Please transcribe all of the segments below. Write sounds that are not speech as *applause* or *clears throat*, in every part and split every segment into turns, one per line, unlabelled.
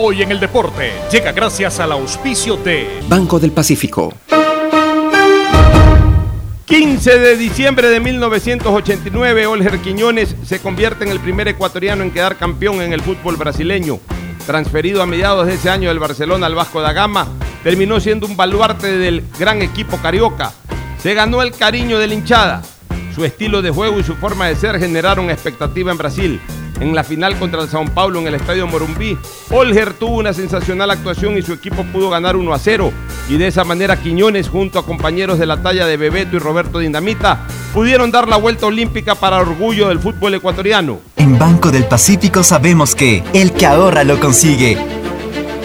Hoy en el deporte llega gracias al auspicio de
Banco del Pacífico.
15 de diciembre de 1989, Olger Quiñones se convierte en el primer ecuatoriano en quedar campeón en el fútbol brasileño. Transferido a mediados de ese año del Barcelona al Vasco da Gama, terminó siendo un baluarte del gran equipo carioca. Se ganó el cariño de la hinchada. Su estilo de juego y su forma de ser generaron expectativa en Brasil en la final contra el Sao Paulo en el Estadio Morumbí. Olger tuvo una sensacional actuación y su equipo pudo ganar 1 a 0. Y de esa manera Quiñones, junto a compañeros de la talla de Bebeto y Roberto Dinamita, pudieron dar la vuelta olímpica para orgullo del fútbol ecuatoriano.
En Banco del Pacífico sabemos que el que ahorra lo consigue.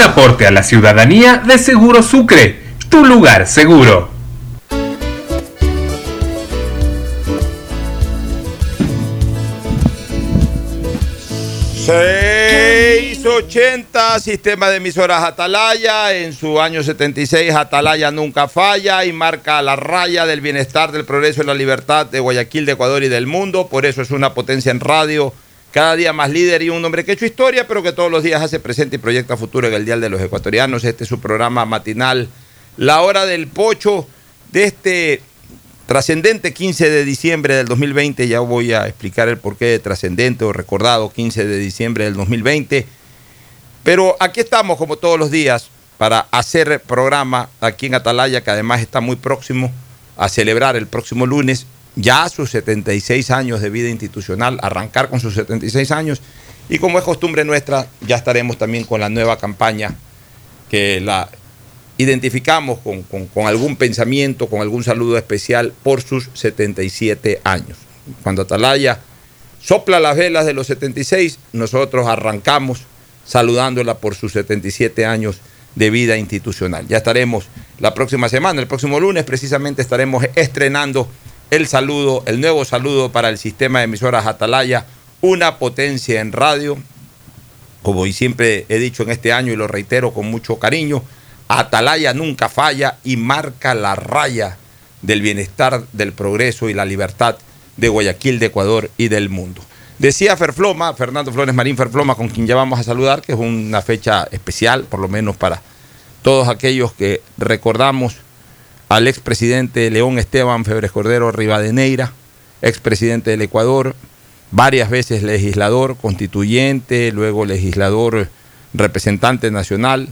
Un aporte a la ciudadanía de Seguro Sucre, tu lugar seguro.
680, sistema de emisoras Atalaya. En su año 76, Atalaya nunca falla y marca la raya del bienestar, del progreso y la libertad de Guayaquil, de Ecuador y del mundo. Por eso es una potencia en radio, cada día más líder y un hombre que ha hecho historia, pero que todos los días hace presente y proyecta futuro en el Dial de los Ecuatorianos. Este es su programa matinal, La Hora del Pocho, de este Trascendente 15 de diciembre del 2020, ya voy a explicar el porqué de trascendente o recordado 15 de diciembre del 2020. Pero aquí estamos como todos los días para hacer programa aquí en Atalaya, que además está muy próximo a celebrar el próximo lunes ya sus 76 años de vida institucional, arrancar con sus 76 años. Y como es costumbre nuestra, ya estaremos también con la nueva campaña que la identificamos con, algún pensamiento, con algún saludo especial por sus 77 años. Cuando Atalaya sopla las velas de los 76, nosotros arrancamos saludándola por sus 77 años de vida institucional. Ya estaremos la próxima semana, el próximo lunes precisamente estaremos estrenando el saludo, el nuevo saludo para el sistema de emisoras Atalaya, una potencia en radio, como siempre he dicho en este año y lo reitero con mucho cariño, Atalaya nunca falla y marca la raya del bienestar, del progreso y la libertad de Guayaquil, de Ecuador y del mundo. Decía Ferfloma, Fernando Flores Marín Ferfloma, con quien ya vamos a saludar, que es una fecha especial, por lo menos para todos aquellos que recordamos al expresidente León Esteban Febres Cordero Rivadeneira, expresidente del Ecuador, varias veces legislador, constituyente, luego legislador representante nacional,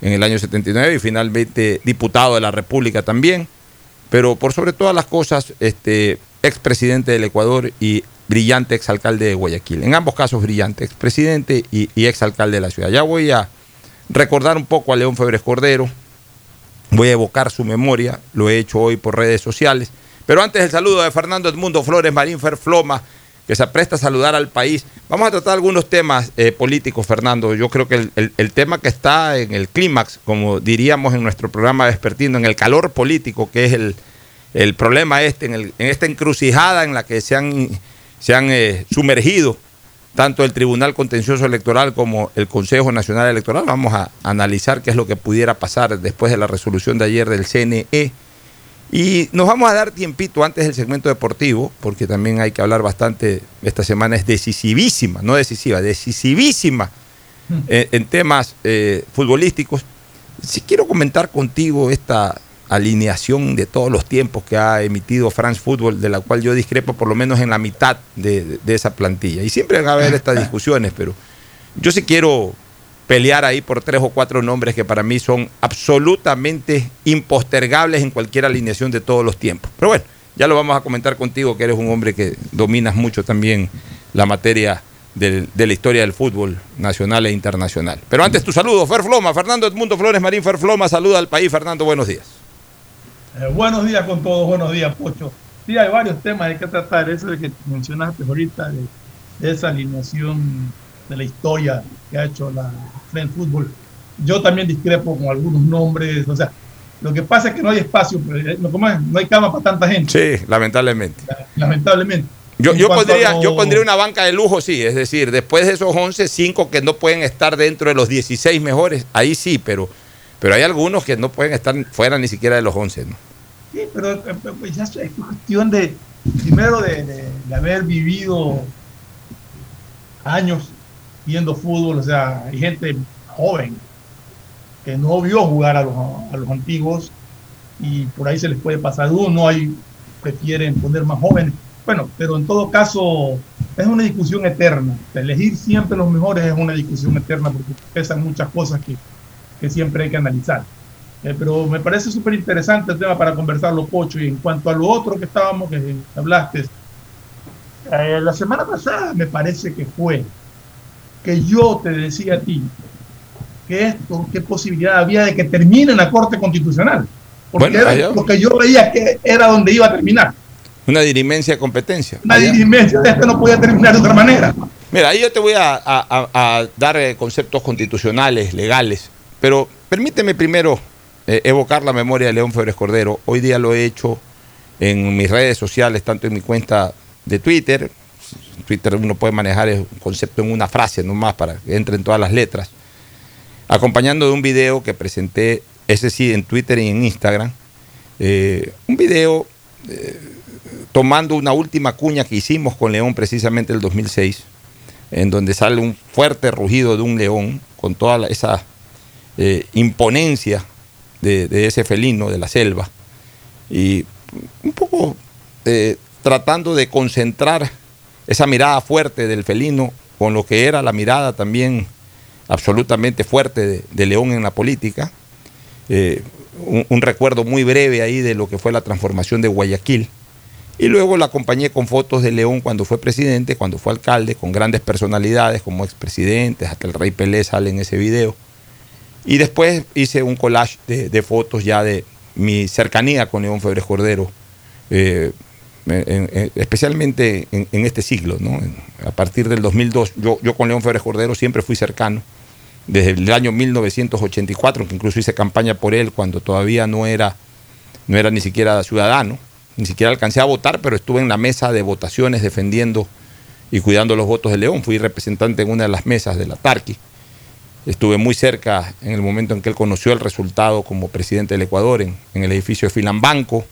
en el año 79 y finalmente diputado de la República también, pero por sobre todas las cosas, este, expresidente del Ecuador y brillante exalcalde de Guayaquil. En ambos casos brillante, expresidente y, y exalcalde de la ciudad. Ya voy a recordar un poco a León Febres Cordero, voy a evocar su memoria, lo he hecho hoy por redes sociales. Pero antes el saludo de Fernando Edmundo Flores Marín Ferfloma, que se apresta a saludar al país. Vamos a tratar algunos temas eh, políticos, Fernando. Yo creo que el, tema que está en el clímax, como diríamos en nuestro programa Despertino, en el calor político, que es el, problema este, en, en esta encrucijada en la que se han, se han eh, sumergido tanto el Tribunal Contencioso Electoral como el Consejo Nacional Electoral. Vamos a analizar qué es lo que pudiera pasar después de la resolución de ayer del CNE. Y nos vamos a dar tiempito antes del segmento deportivo, porque también hay que hablar bastante. Esta semana es decisivísima, no decisiva, decisivísima eh, en temas eh, futbolísticos. Si quiero comentar contigo esta alineación de todos los tiempos que ha emitido France Football, de la cual yo discrepo por lo menos en la mitad de, de- esa plantilla. Y siempre van a haber estas *laughs* discusiones, pero yo sí quiero pelear ahí por tres o cuatro nombres que para mí son absolutamente impostergables en cualquier alineación de todos los tiempos. Pero bueno, ya lo vamos a comentar contigo, que eres un hombre que dominas mucho también la materia del- de la historia del fútbol nacional e internacional. Pero antes tu saludo, Fer Floma, Fernando Edmundo Flores Marín Fer Floma, saluda al país. Fernando, buenos días.
Eh, buenos días con todos, buenos días, Pocho. Sí, hay varios temas hay que tratar. Eso de que mencionaste ahorita, de, de esa alineación de la historia que ha hecho la French Football. Yo también discrepo con algunos nombres. O sea, lo que pasa es que no hay espacio, eh, no, hay cama para tanta gente,
Sí, lamentablemente.
lamentablemente.
Yo, yo, pondría,
lo-
yo pondría una banca de lujo, sí. Es decir, después de esos 11, 5 que no pueden estar dentro de los 16 mejores, ahí sí, pero, pero hay algunos que no pueden estar fuera ni siquiera de los 11. ¿no?
Sí, pero eh, pues ya es cuestión de, primero de haber vivido años viendo fútbol, o sea, hay gente joven que no vio jugar a los, a los antiguos y por ahí se les puede pasar uno, hay prefieren poner más jóvenes. Bueno, pero en todo caso es una discusión eterna. Elegir siempre los mejores es una discusión eterna porque pesan muchas cosas que, que siempre hay que analizar. Eh, pero me parece súper interesante el tema para conversarlo, Pocho. Y en cuanto a lo otro que estábamos, que hablaste, eh, la semana pasada me parece que fue que yo te decía a ti que esto, qué posibilidad había de que termine en la Corte Constitucional. Porque
Bueno,
era
allá-
lo que yo veía que era donde iba a terminar.
Una dirimencia de competencia.
Una
Allá.
dirimencia de esto no podía terminar de otra manera.
Mira, ahí yo te voy a, a- a- a dar eh, conceptos constitucionales, legales, pero permíteme primero eh, evocar la memoria de León Febres Cordero. Hoy día lo he hecho en mis redes sociales, tanto en mi cuenta de Twitter. Twitter uno puede manejar el concepto en una frase nomás para que entre en todas las letras. Acompañando de un video que presenté, ese sí, en Twitter y en Instagram. Eh, un video eh, tomando una última cuña que hicimos con León precisamente el 2006 en donde sale un fuerte rugido de un león con toda esa eh, imponencia de, ese felino de la selva y un poco eh, tratando de concentrar esa mirada fuerte del felino con lo que era la mirada también absolutamente fuerte de, de León en la política. Eh, un, un recuerdo muy breve ahí de lo que fue la transformación de Guayaquil. Y luego la acompañé con fotos de León cuando fue presidente, cuando fue alcalde, con grandes personalidades como expresidentes, hasta el rey Pelé sale en ese video. Y después hice un collage de, fotos ya de mi cercanía con León Febres Cordero, eh, en- en- especialmente en, este siglo, a partir del 2002. Yo, yo con León Febres Cordero siempre fui cercano, desde el año 1984, que incluso hice campaña por él cuando todavía no era, no era ni siquiera ciudadano, ni siquiera alcancé a votar, pero estuve en la mesa de votaciones defendiendo y cuidando los votos de León. Fui representante en una de las mesas de la. Estuve muy cerca en el momento en que él conoció el resultado como presidente del Ecuador en, el edificio de Filambanco,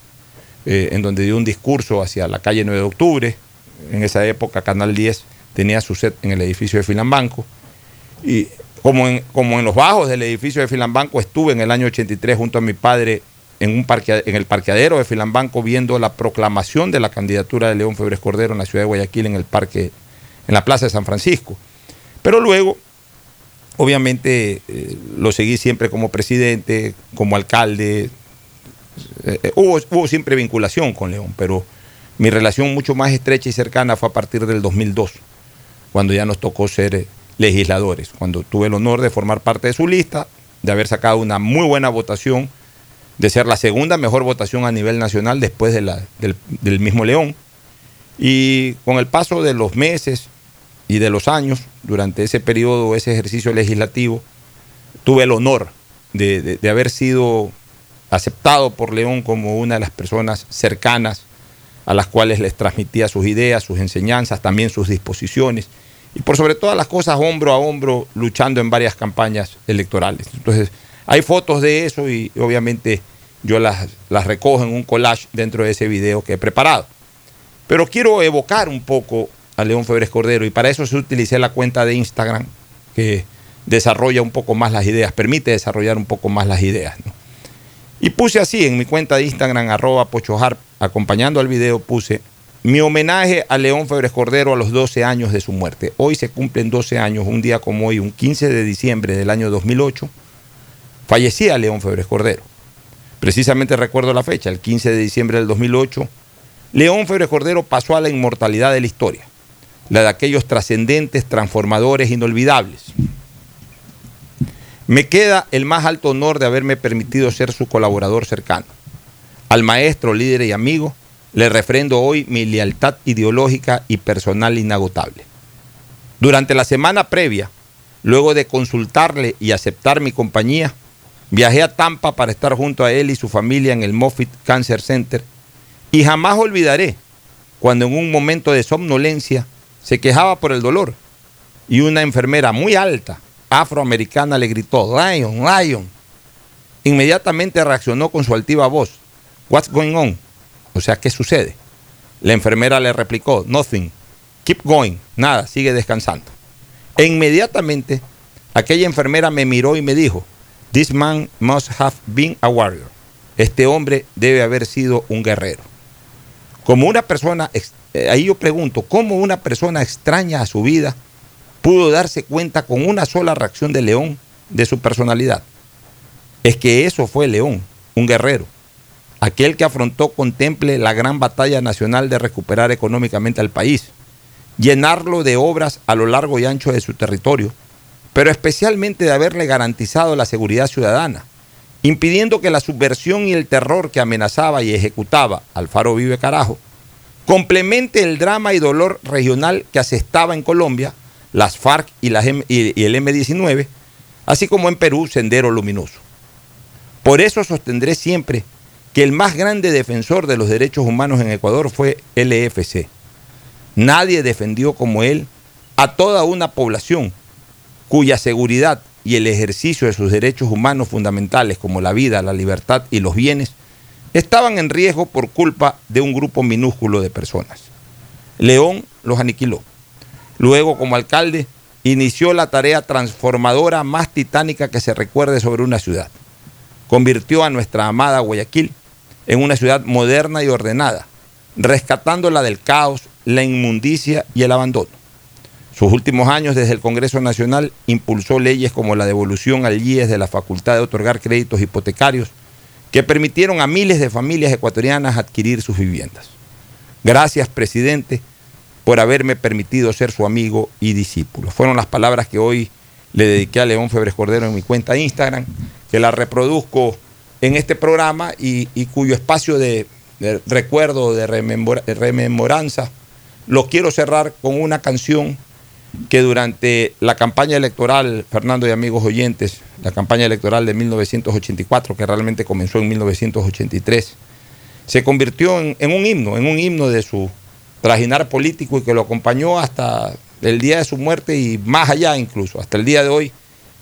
eh, en donde dio un discurso hacia la calle 9 de octubre. En esa época Canal 10 tenía su set en el edificio de Filambanco. Y como en, como en los bajos del edificio de Filambanco estuve en el año 83 junto a mi padre en, un parquea- en el parqueadero de Filambanco viendo la proclamación de la candidatura de León Febres Cordero en la ciudad de Guayaquil en el parque, en la plaza de San Francisco. Pero luego obviamente eh, lo seguí siempre como presidente, como alcalde. Eh, eh, hubo, hubo siempre vinculación con León, pero mi relación mucho más estrecha y cercana fue a partir del 2002, cuando ya nos tocó ser legisladores, cuando tuve el honor de formar parte de su lista, de haber sacado una muy buena votación, de ser la segunda mejor votación a nivel nacional después del, del mismo León. Y con el paso de los meses y de los años, durante ese periodo, ese ejercicio legislativo, tuve el honor de, de- haber sido aceptado por León como una de las personas cercanas a las cuales les transmitía sus ideas, sus enseñanzas, también sus disposiciones, y por sobre todas las cosas hombro a hombro luchando en varias campañas electorales. Entonces, hay fotos de eso y obviamente yo las, las recojo en un collage dentro de ese video que he preparado. Pero quiero evocar un poco a León Febres Cordero y para eso se utilicé la cuenta de Instagram que desarrolla un poco más las ideas, permite desarrollar un poco más las ideas. Y puse así en mi cuenta de Instagram, arroba pochojar, acompañando al video, puse mi homenaje a León Febres Cordero a los 12 años de su muerte. Hoy se cumplen 12 años, un día como hoy, un 15 de diciembre del año 2008, fallecía León Febres Cordero. Precisamente recuerdo la fecha, el 15 de diciembre del 2008, León Febres Cordero pasó a la inmortalidad de la historia, la de aquellos trascendentes, transformadores, inolvidables. Me queda el más alto honor de haberme permitido ser su colaborador cercano. Al maestro, líder y amigo, le refrendo hoy mi lealtad ideológica y personal inagotable. Durante la semana previa, luego de consultarle y aceptar mi compañía, viajé a Tampa para estar junto a él y su familia en el Moffitt Cancer Center y jamás olvidaré cuando en un momento de somnolencia se quejaba por el dolor y una enfermera muy alta, afroamericana, le gritó, Lion, Lion. Inmediatamente reaccionó con su altiva voz, What's going on? O sea, ¿qué sucede? La enfermera le replicó, Nothing, keep going, nada, sigue descansando. E inmediatamente aquella enfermera me miró y me dijo, This man must have been a warrior. Este hombre debe haber sido un guerrero. Como una persona, eh, ahí yo pregunto, ¿cómo una persona extraña a su vida pudo darse cuenta con una sola reacción de León de su personalidad? Es que eso fue León, un guerrero. Aquel que afrontó con temple la gran batalla nacional de recuperar económicamente al país, llenarlo de obras a lo largo y ancho de su territorio, pero especialmente de haberle garantizado la seguridad ciudadana, impidiendo que la subversión y el terror que amenazaba y ejecutaba Alfaro Vive Carajo complemente el drama y dolor regional que asestaba en Colombia, las FARC y, y el M-19, así como en Perú, Sendero Luminoso. Por eso sostendré siempre que el más grande defensor de los derechos humanos en Ecuador fue LFC. Nadie defendió como él a toda una población cuya seguridad y el ejercicio de sus derechos humanos fundamentales como la vida, la libertad y los bienes estaban en riesgo por culpa de un grupo minúsculo de personas. León los aniquiló. Luego, como alcalde, inició la tarea transformadora más titánica que se recuerde sobre una ciudad. Convirtió a nuestra amada Guayaquil en una ciudad moderna y ordenada, rescatándola del caos, la inmundicia y el abandono. Sus últimos años desde el Congreso Nacional impulsó leyes como la devolución al IES de la facultad de otorgar créditos hipotecarios que permitieron a miles de familias ecuatorianas adquirir sus viviendas. Gracias, presidente, por haberme permitido ser su amigo y discípulo. Fueron las palabras que hoy le dediqué a León Febres Cordero en mi cuenta de Instagram, que la reproduzco en este programa y, cuyo espacio de, recuerdo, de de rememoranza, lo quiero cerrar con una canción que durante la campaña electoral, Fernando y amigos oyentes, la campaña electoral de 1984, que realmente comenzó en 1983, se convirtió en, un himno, en un himno de su trajinar político y que lo acompañó hasta el día de su muerte y más allá incluso, hasta el día de hoy.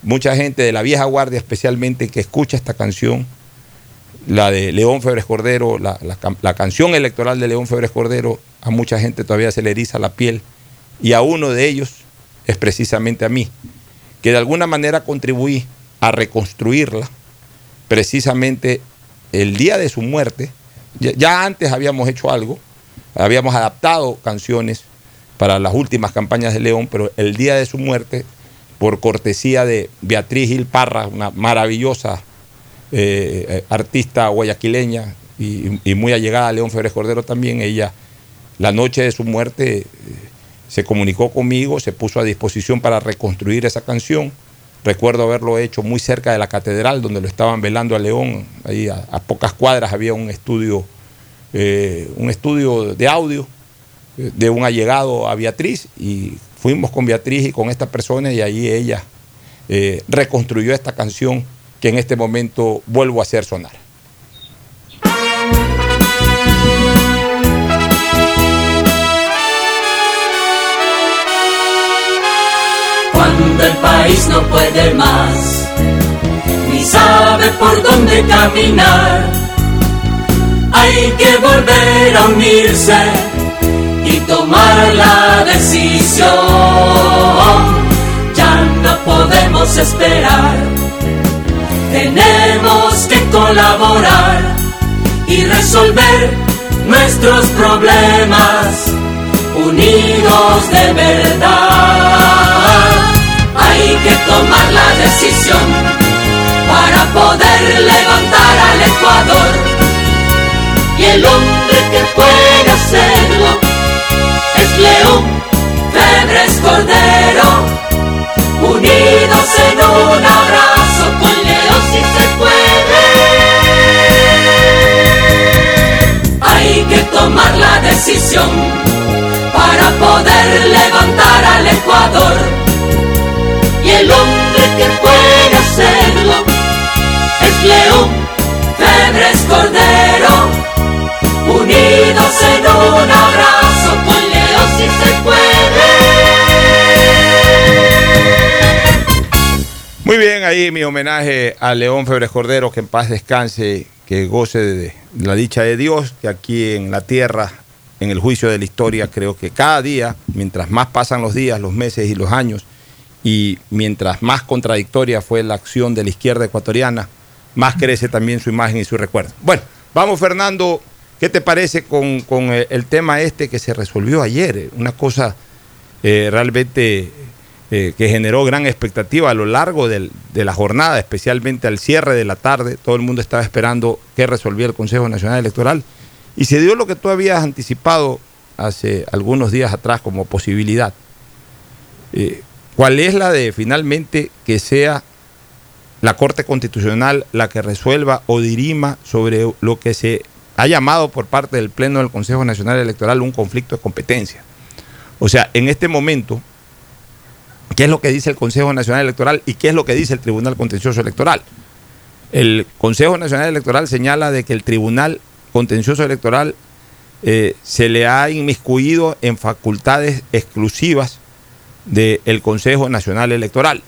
Mucha gente de la vieja guardia especialmente que escucha esta canción, la de León Febres Cordero, la, la la canción electoral de León Febres Cordero, a mucha gente todavía se le eriza la piel y a uno de ellos es precisamente a mí, que de alguna manera contribuí a reconstruirla precisamente el día de su muerte. Ya, antes habíamos hecho algo, habíamos adaptado canciones para las últimas campañas de León, pero el día de su muerte por cortesía de Beatriz Gil Parra, una maravillosa eh, artista guayaquileña y, muy allegada a León Febres Cordero también. Ella, la noche de su muerte, se comunicó conmigo, se puso a disposición para reconstruir esa canción. Recuerdo haberlo hecho muy cerca de la catedral, donde lo estaban velando a León. Ahí a, pocas cuadras había un estudio, eh, un estudio de audio de un allegado a Beatriz y fuimos con Beatriz y con esta persona y ahí ella eh, reconstruyó esta canción que en este momento vuelvo a hacer sonar.
Cuando el país no puede más, ni sabe por dónde caminar, hay que volver a unirse y tomar la decisión. Ya no podemos esperar, tenemos que colaborar y resolver nuestros problemas unidos de verdad. Hay que tomar la decisión para poder levantar al Ecuador. Y el hombre que puede hacerlo león, Febres Cordero, unidos en un abrazo con León si se puede. Hay que tomar la decisión para poder levantar al Ecuador y el hombre que puede hacerlo es León, Febres Cordero, unidos en un abrazo con
muy bien, ahí mi homenaje a León Febres Cordero, que en paz descanse, que goce de la dicha de Dios, que aquí en la tierra, en el juicio de la historia, creo que cada día, mientras más pasan los días, los meses y los años, y mientras más contradictoria fue la acción de la izquierda ecuatoriana, más crece también su imagen y su recuerdo. Bueno, vamos Fernando ¿Qué te parece con, el tema este que se resolvió ayer? Una cosa eh, realmente eh, que generó gran expectativa a lo largo de la jornada, especialmente al cierre de la tarde. Todo el mundo estaba esperando que resolviera el Consejo Nacional Electoral. Y se dio lo que tú habías anticipado hace algunos días atrás como posibilidad. Eh, ¿Cuál es la de finalmente que sea la Corte Constitucional la que resuelva o dirima sobre lo que se ha llamado por parte del Pleno del Consejo Nacional Electoral un conflicto de competencia. O sea, en este momento, ¿qué es lo que dice el Consejo Nacional Electoral y qué es lo que dice el Tribunal Contencioso Electoral? El Consejo Nacional Electoral señala de que el Tribunal Contencioso Electoral eh, se le ha inmiscuido en facultades exclusivas del Consejo Nacional Electoral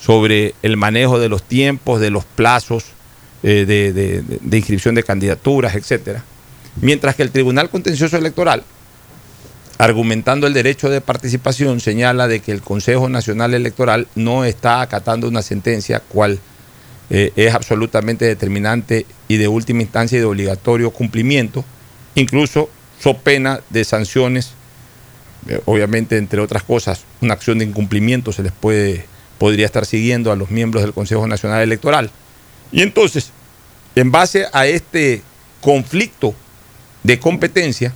sobre el manejo de los tiempos, de los plazos, eh, de, inscripción de candidaturas, etcétera. Mientras que el Tribunal Contencioso Electoral, argumentando el derecho de participación, señala de que el Consejo Nacional Electoral no está acatando una sentencia cual eh, es absolutamente determinante y de última instancia y de obligatorio cumplimiento, incluso so pena de sanciones, obviamente entre otras cosas, una acción de incumplimiento se les puede podría estar siguiendo a los miembros del Consejo Nacional Electoral. Y entonces, en base a este conflicto de competencia,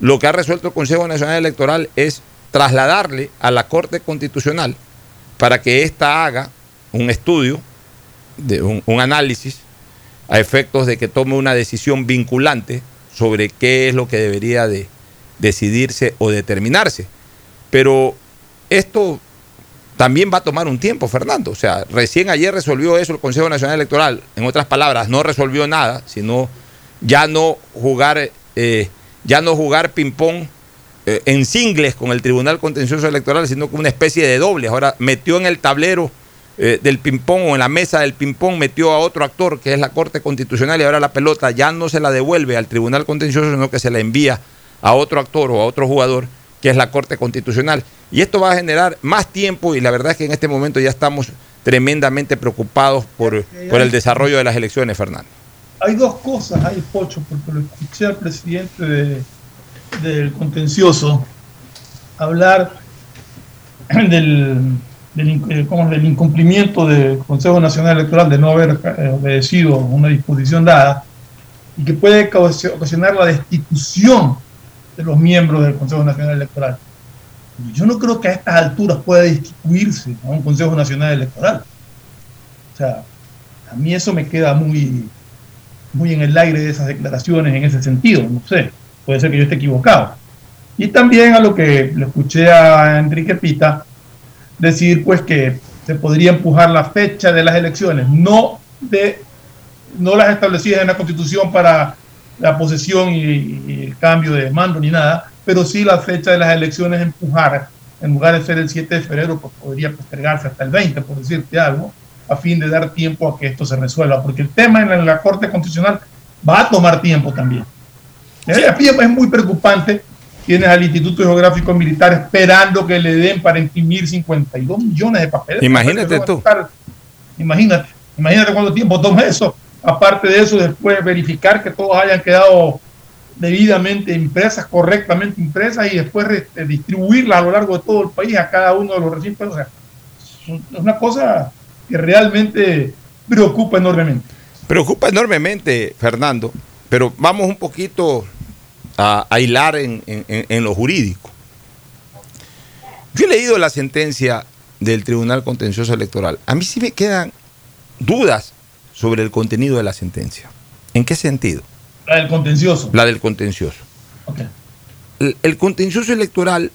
lo que ha resuelto el Consejo Nacional Electoral es trasladarle a la Corte Constitucional para que ésta haga un estudio, de un, análisis, a efectos de que tome una decisión vinculante sobre qué es lo que debería de decidirse o determinarse. Pero esto también va a tomar un tiempo, Fernando. O sea, recién ayer resolvió eso el Consejo Nacional Electoral. En otras palabras, no resolvió nada, sino ya no jugar, eh, ya no jugar ping-pong eh, en singles con el Tribunal Contencioso Electoral, sino con una especie de doble. Ahora metió en el tablero eh, del ping-pong o en la mesa del ping-pong, metió a otro actor, que es la Corte Constitucional, y ahora la pelota ya no se la devuelve al Tribunal Contencioso, sino que se la envía a otro actor o a otro jugador, que es la Corte Constitucional. Y esto va a generar más tiempo y la verdad es que en este momento ya estamos tremendamente preocupados por, el desarrollo de las elecciones, Fernando.
Hay dos cosas ahí, Pocho, porque lo escuché al presidente del contencioso hablar *clears throat* del, del, eh, del incumplimiento del Consejo Nacional Electoral de no haber eh, obedecido una disposición dada y que puede ocasionar la destitución de los miembros del Consejo Nacional Electoral. Yo no creo que a estas alturas pueda destituirse a un Consejo Nacional Electoral. O sea, a mí eso me queda muy, muy en el aire de esas declaraciones en ese sentido, no sé, puede ser que yo esté equivocado. Y también a lo que le escuché a Enrique Pita decir pues que se podría empujar la fecha de las elecciones, no de no las establecidas en la Constitución para la posesión y, y el cambio de mando ni nada, pero sí la fecha de las elecciones empujar, en lugar de ser el 7 de febrero, pues podría postergarse hasta el 20, por decirte algo, a fin de dar tiempo a que esto se resuelva, porque el tema en la, en la Corte Constitucional va a tomar tiempo también. Eh, Es muy preocupante. Tienes al Instituto Geográfico Militar esperando que le den para imprimir 52 millones de papeles.
Imagínate tú.
Imagínate, imagínate cuánto tiempo toma eso. Aparte de eso, después verificar que todos hayan quedado debidamente impresas, correctamente impresas y después este, distribuirlas a lo largo de todo el país a cada uno de los recintos. O sea, es una cosa que realmente preocupa enormemente.
Preocupa enormemente, Fernando, pero vamos un poquito a, hilar en- en lo jurídico. Yo he leído la sentencia del Tribunal Contencioso Electoral. A mí sí me quedan dudas sobre el contenido de la sentencia. ¿En qué sentido?
La del contencioso.
La del contencioso. El, el contencioso electoral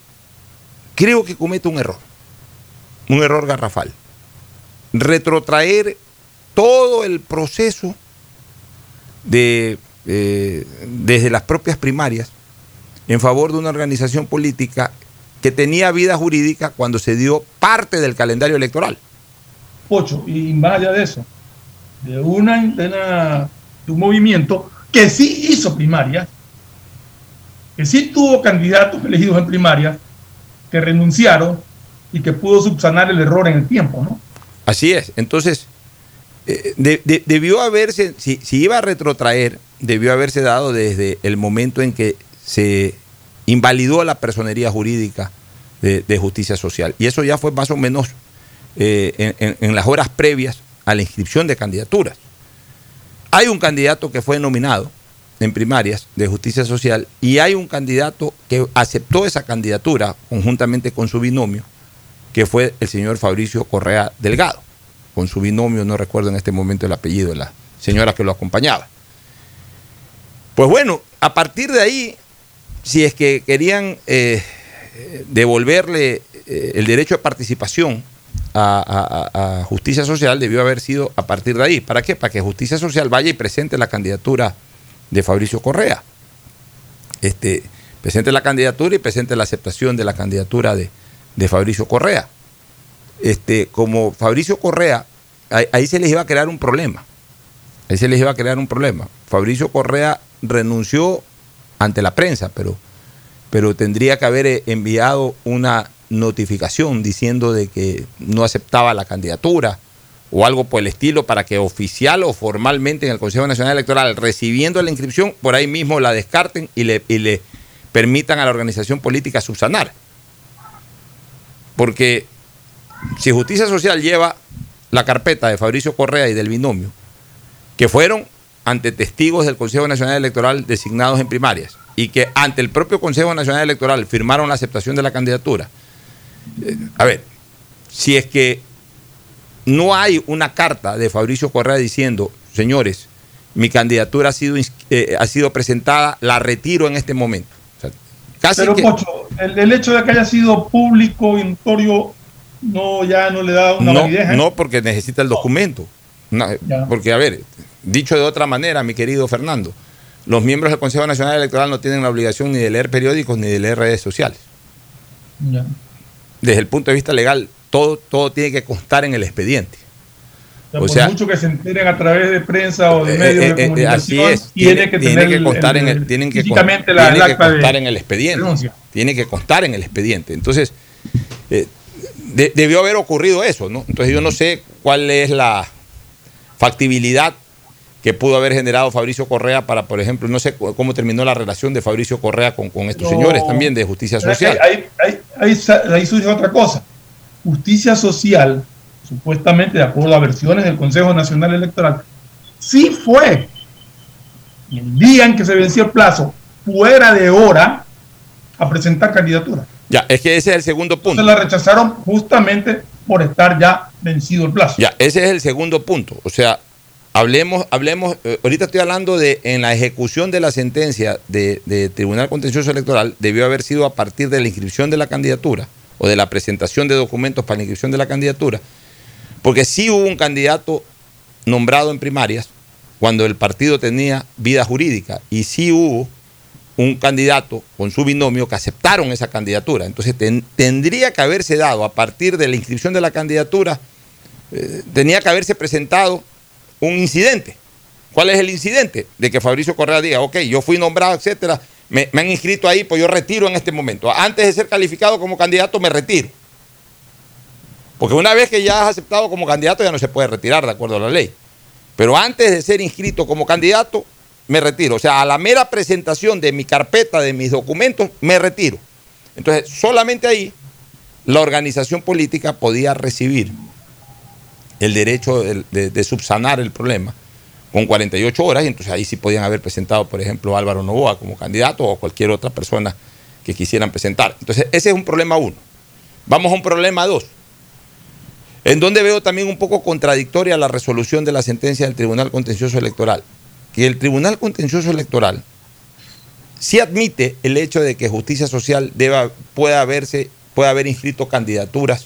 creo que comete un error, un error garrafal. Retrotraer todo el proceso de, eh, desde las propias primarias en favor de una organización política que tenía vida jurídica cuando se dio parte del calendario electoral.
Pocho, y más allá de eso, de, una, de, de un movimiento que sí hizo primarias, que sí tuvo candidatos elegidos en primarias, que renunciaron y que pudo subsanar el error en el tiempo, ¿no?
Así es. Entonces, eh, de- de- debió haberse, si, si iba a retrotraer, debió haberse dado desde el momento en que se invalidó la personería jurídica de, justicia social. Y eso ya fue más o menos eh, en las horas previas a la inscripción de candidaturas. Hay un candidato que fue nominado en primarias de justicia social y hay un candidato que aceptó esa candidatura conjuntamente con su binomio, que fue el señor Fabricio Correa Delgado, con su binomio, no recuerdo en este momento el apellido de la señora que lo acompañaba. Pues bueno, a partir de ahí, si es que querían eh, eh, devolverle eh, el derecho de participación a, Justicia Social, debió haber sido a partir de ahí. ¿Para qué? Para que Justicia Social vaya y presente la candidatura de Fabricio Correa. Este, presente la candidatura y presente la aceptación de la candidatura de, de Fabricio Correa. Este, como Fabricio Correa, ahí, ahí se les iba a crear un problema. Ahí se les iba a crear un problema. Fabricio Correa renunció ante la prensa, pero, pero tendría que haber eh, enviado una notificación diciendo de que no aceptaba la candidatura o algo por el estilo para que oficial o formalmente en el Consejo Nacional Electoral, recibiendo la inscripción, por ahí mismo la descarten y le, y le permitan a la organización política subsanar. Porque si Justicia Social lleva la carpeta de Fabricio Correa y del binomio, que fueron ante testigos del Consejo Nacional Electoral designados en primarias y que ante el propio Consejo Nacional Electoral firmaron la aceptación de la candidatura. Eh, a ver, si es que no hay una carta de Fabricio Correa diciendo, señores, mi candidatura ha sido, eh, ha sido presentada, la retiro en este momento. O sea, casi
Pero,
que-
Pocho, el, el hecho de que haya sido público y notorio no, ya no le da una
no,
validez. ¿eh?
no, porque necesita el documento. No, porque, a ver, dicho de otra manera, mi querido Fernando, los miembros del Consejo Nacional Electoral no tienen la obligación ni de leer periódicos ni de leer redes sociales.
Ya.
Desde el punto de vista legal, todo, todo tiene que constar en el expediente.
O sea, por
sea-
mucho que se enteren a través de prensa o de
Eh,
medios
eh,
de
eh,
comunicación,
así es.
tiene, que
constar en
el-
tienen que, con- tiene constar en el expediente.
renuncia.
Tiene que constar en el expediente. Entonces, eh, de- debió haber ocurrido eso, ¿no? Entonces yo no sé cuál es la factibilidad que pudo haber generado Fabricio Correa para, por ejemplo, no sé cómo terminó la relación de Fabricio Correa con, con estos
No.
señores también de justicia social.
Ahí, ahí, ahí ahí surge otra cosa. justicia social, supuestamente de acuerdo a versiones del Consejo Nacional Electoral, sí fue el día en que se venció el plazo, fuera de hora, a presentar candidatura.
Ya, es que ese es el segundo punto.
Se la rechazaron justamente por estar ya vencido el plazo.
Ya, ese es el segundo punto. O sea, hablemos, hablemos, eh, ahorita estoy hablando de en la ejecución de la sentencia de, Tribunal Contencioso Electoral, debió haber sido a partir de la inscripción de la candidatura o de la presentación de documentos para la inscripción de la candidatura, porque sí hubo un candidato nombrado en primarias cuando el partido tenía vida jurídica y sí hubo un candidato con su binomio que aceptaron esa candidatura. Entonces tendría que haberse dado a partir de la inscripción de la candidatura, eh, tenía que haberse presentado un incidente. ¿Cuál es el incidente? De que Fabricio Correa diga, ok, yo fui nombrado, etcétera, me, me han inscrito ahí, pues yo retiro en este momento. Antes de ser calificado como candidato, me retiro. Porque una vez que ya has aceptado como candidato, ya no se puede retirar de acuerdo a la ley. Pero antes de ser inscrito como candidato, me retiro. O sea, a la mera presentación de mi carpeta, de mis documentos, me retiro. Entonces, solamente ahí la organización política podía recibir el derecho de, subsanar el problema con 48 horas y entonces ahí sí podían haber presentado, por ejemplo, Álvaro Novoa como candidato o cualquier otra persona que quisieran presentar. Entonces, ese es un problema uno. Vamos a un problema dos. En donde veo también un poco contradictoria la resolución de la sentencia del Tribunal Contencioso Electoral que el Tribunal Contencioso Electoral sí admite el hecho de que Justicia Social deba, pueda, haberse, pueda haber inscrito candidaturas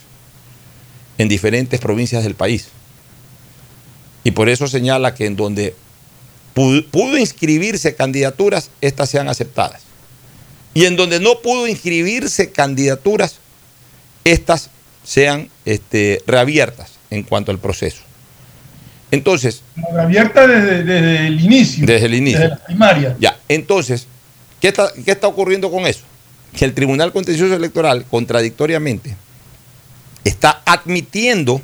en diferentes provincias del país. Y por eso señala que en donde pudo, inscribirse candidaturas, estas sean aceptadas. Y en donde no pudo inscribirse candidaturas, estas sean este, reabiertas en cuanto al proceso. Entonces.
abierta desde, el inicio.
Desde el inicio.
Desde la primaria.
Ya, entonces, ¿qué está, ¿qué está ocurriendo con eso? Que el Tribunal Contencioso Electoral, contradictoriamente, está admitiendo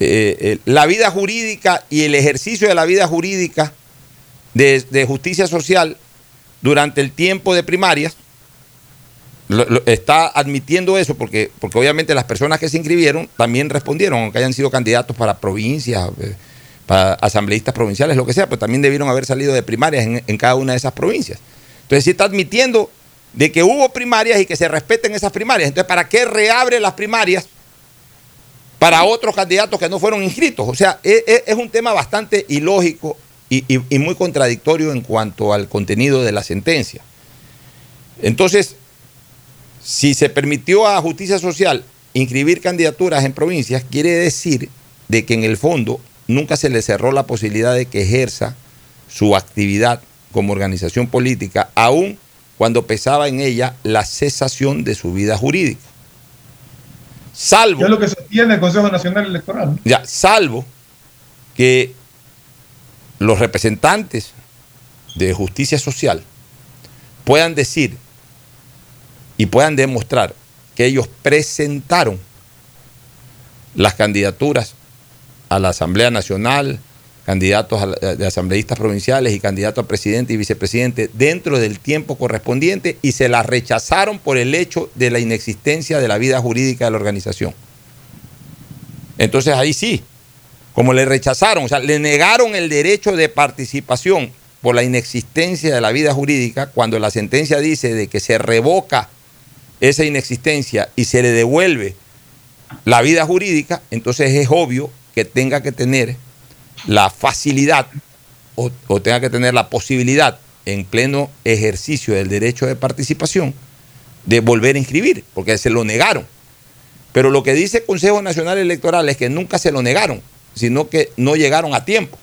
eh, eh, la vida jurídica y el ejercicio de la vida jurídica de justicia social durante el tiempo de primarias está admitiendo eso porque, porque obviamente las personas que se inscribieron también respondieron, aunque hayan sido candidatos para provincias, eh, para asambleístas provinciales, lo que sea, pero también debieron haber salido de primarias en, cada una de esas provincias. Entonces sí está admitiendo de que hubo primarias y que se respeten esas primarias. Entonces, ¿para qué reabre las primarias para otros candidatos que no fueron inscritos? O sea, es, e, es un tema bastante ilógico y, y muy contradictorio en cuanto al contenido de la sentencia. Entonces, si se permitió a Justicia Social inscribir candidaturas en provincias, quiere decir de que en el fondo nunca se le cerró la posibilidad de que ejerza su actividad como organización política, aun cuando pesaba en ella la cesación de su vida jurídica. Salvo.
es lo que sostiene el Consejo Nacional Electoral.
Ya, salvo que los representantes de justicia social puedan decir y puedan demostrar que ellos presentaron las candidaturas a la Asamblea Nacional, candidatos de asambleístas provinciales y candidatos a presidente y vicepresidente dentro del tiempo correspondiente y se las rechazaron por el hecho de la inexistencia de la vida jurídica de la organización. Entonces ahí sí, como le rechazaron, o sea, le negaron el derecho de participación por la inexistencia de la vida jurídica, cuando la sentencia dice de que se revoca esa inexistencia y se le devuelve la vida jurídica, entonces es obvio que tenga que tener la facilidad o, tenga que tener la posibilidad en pleno ejercicio del derecho de participación de volver a inscribir, porque se lo negaron. Pero lo que dice el Consejo Nacional Electoral es que nunca se lo negaron, sino que no llegaron a tiempo,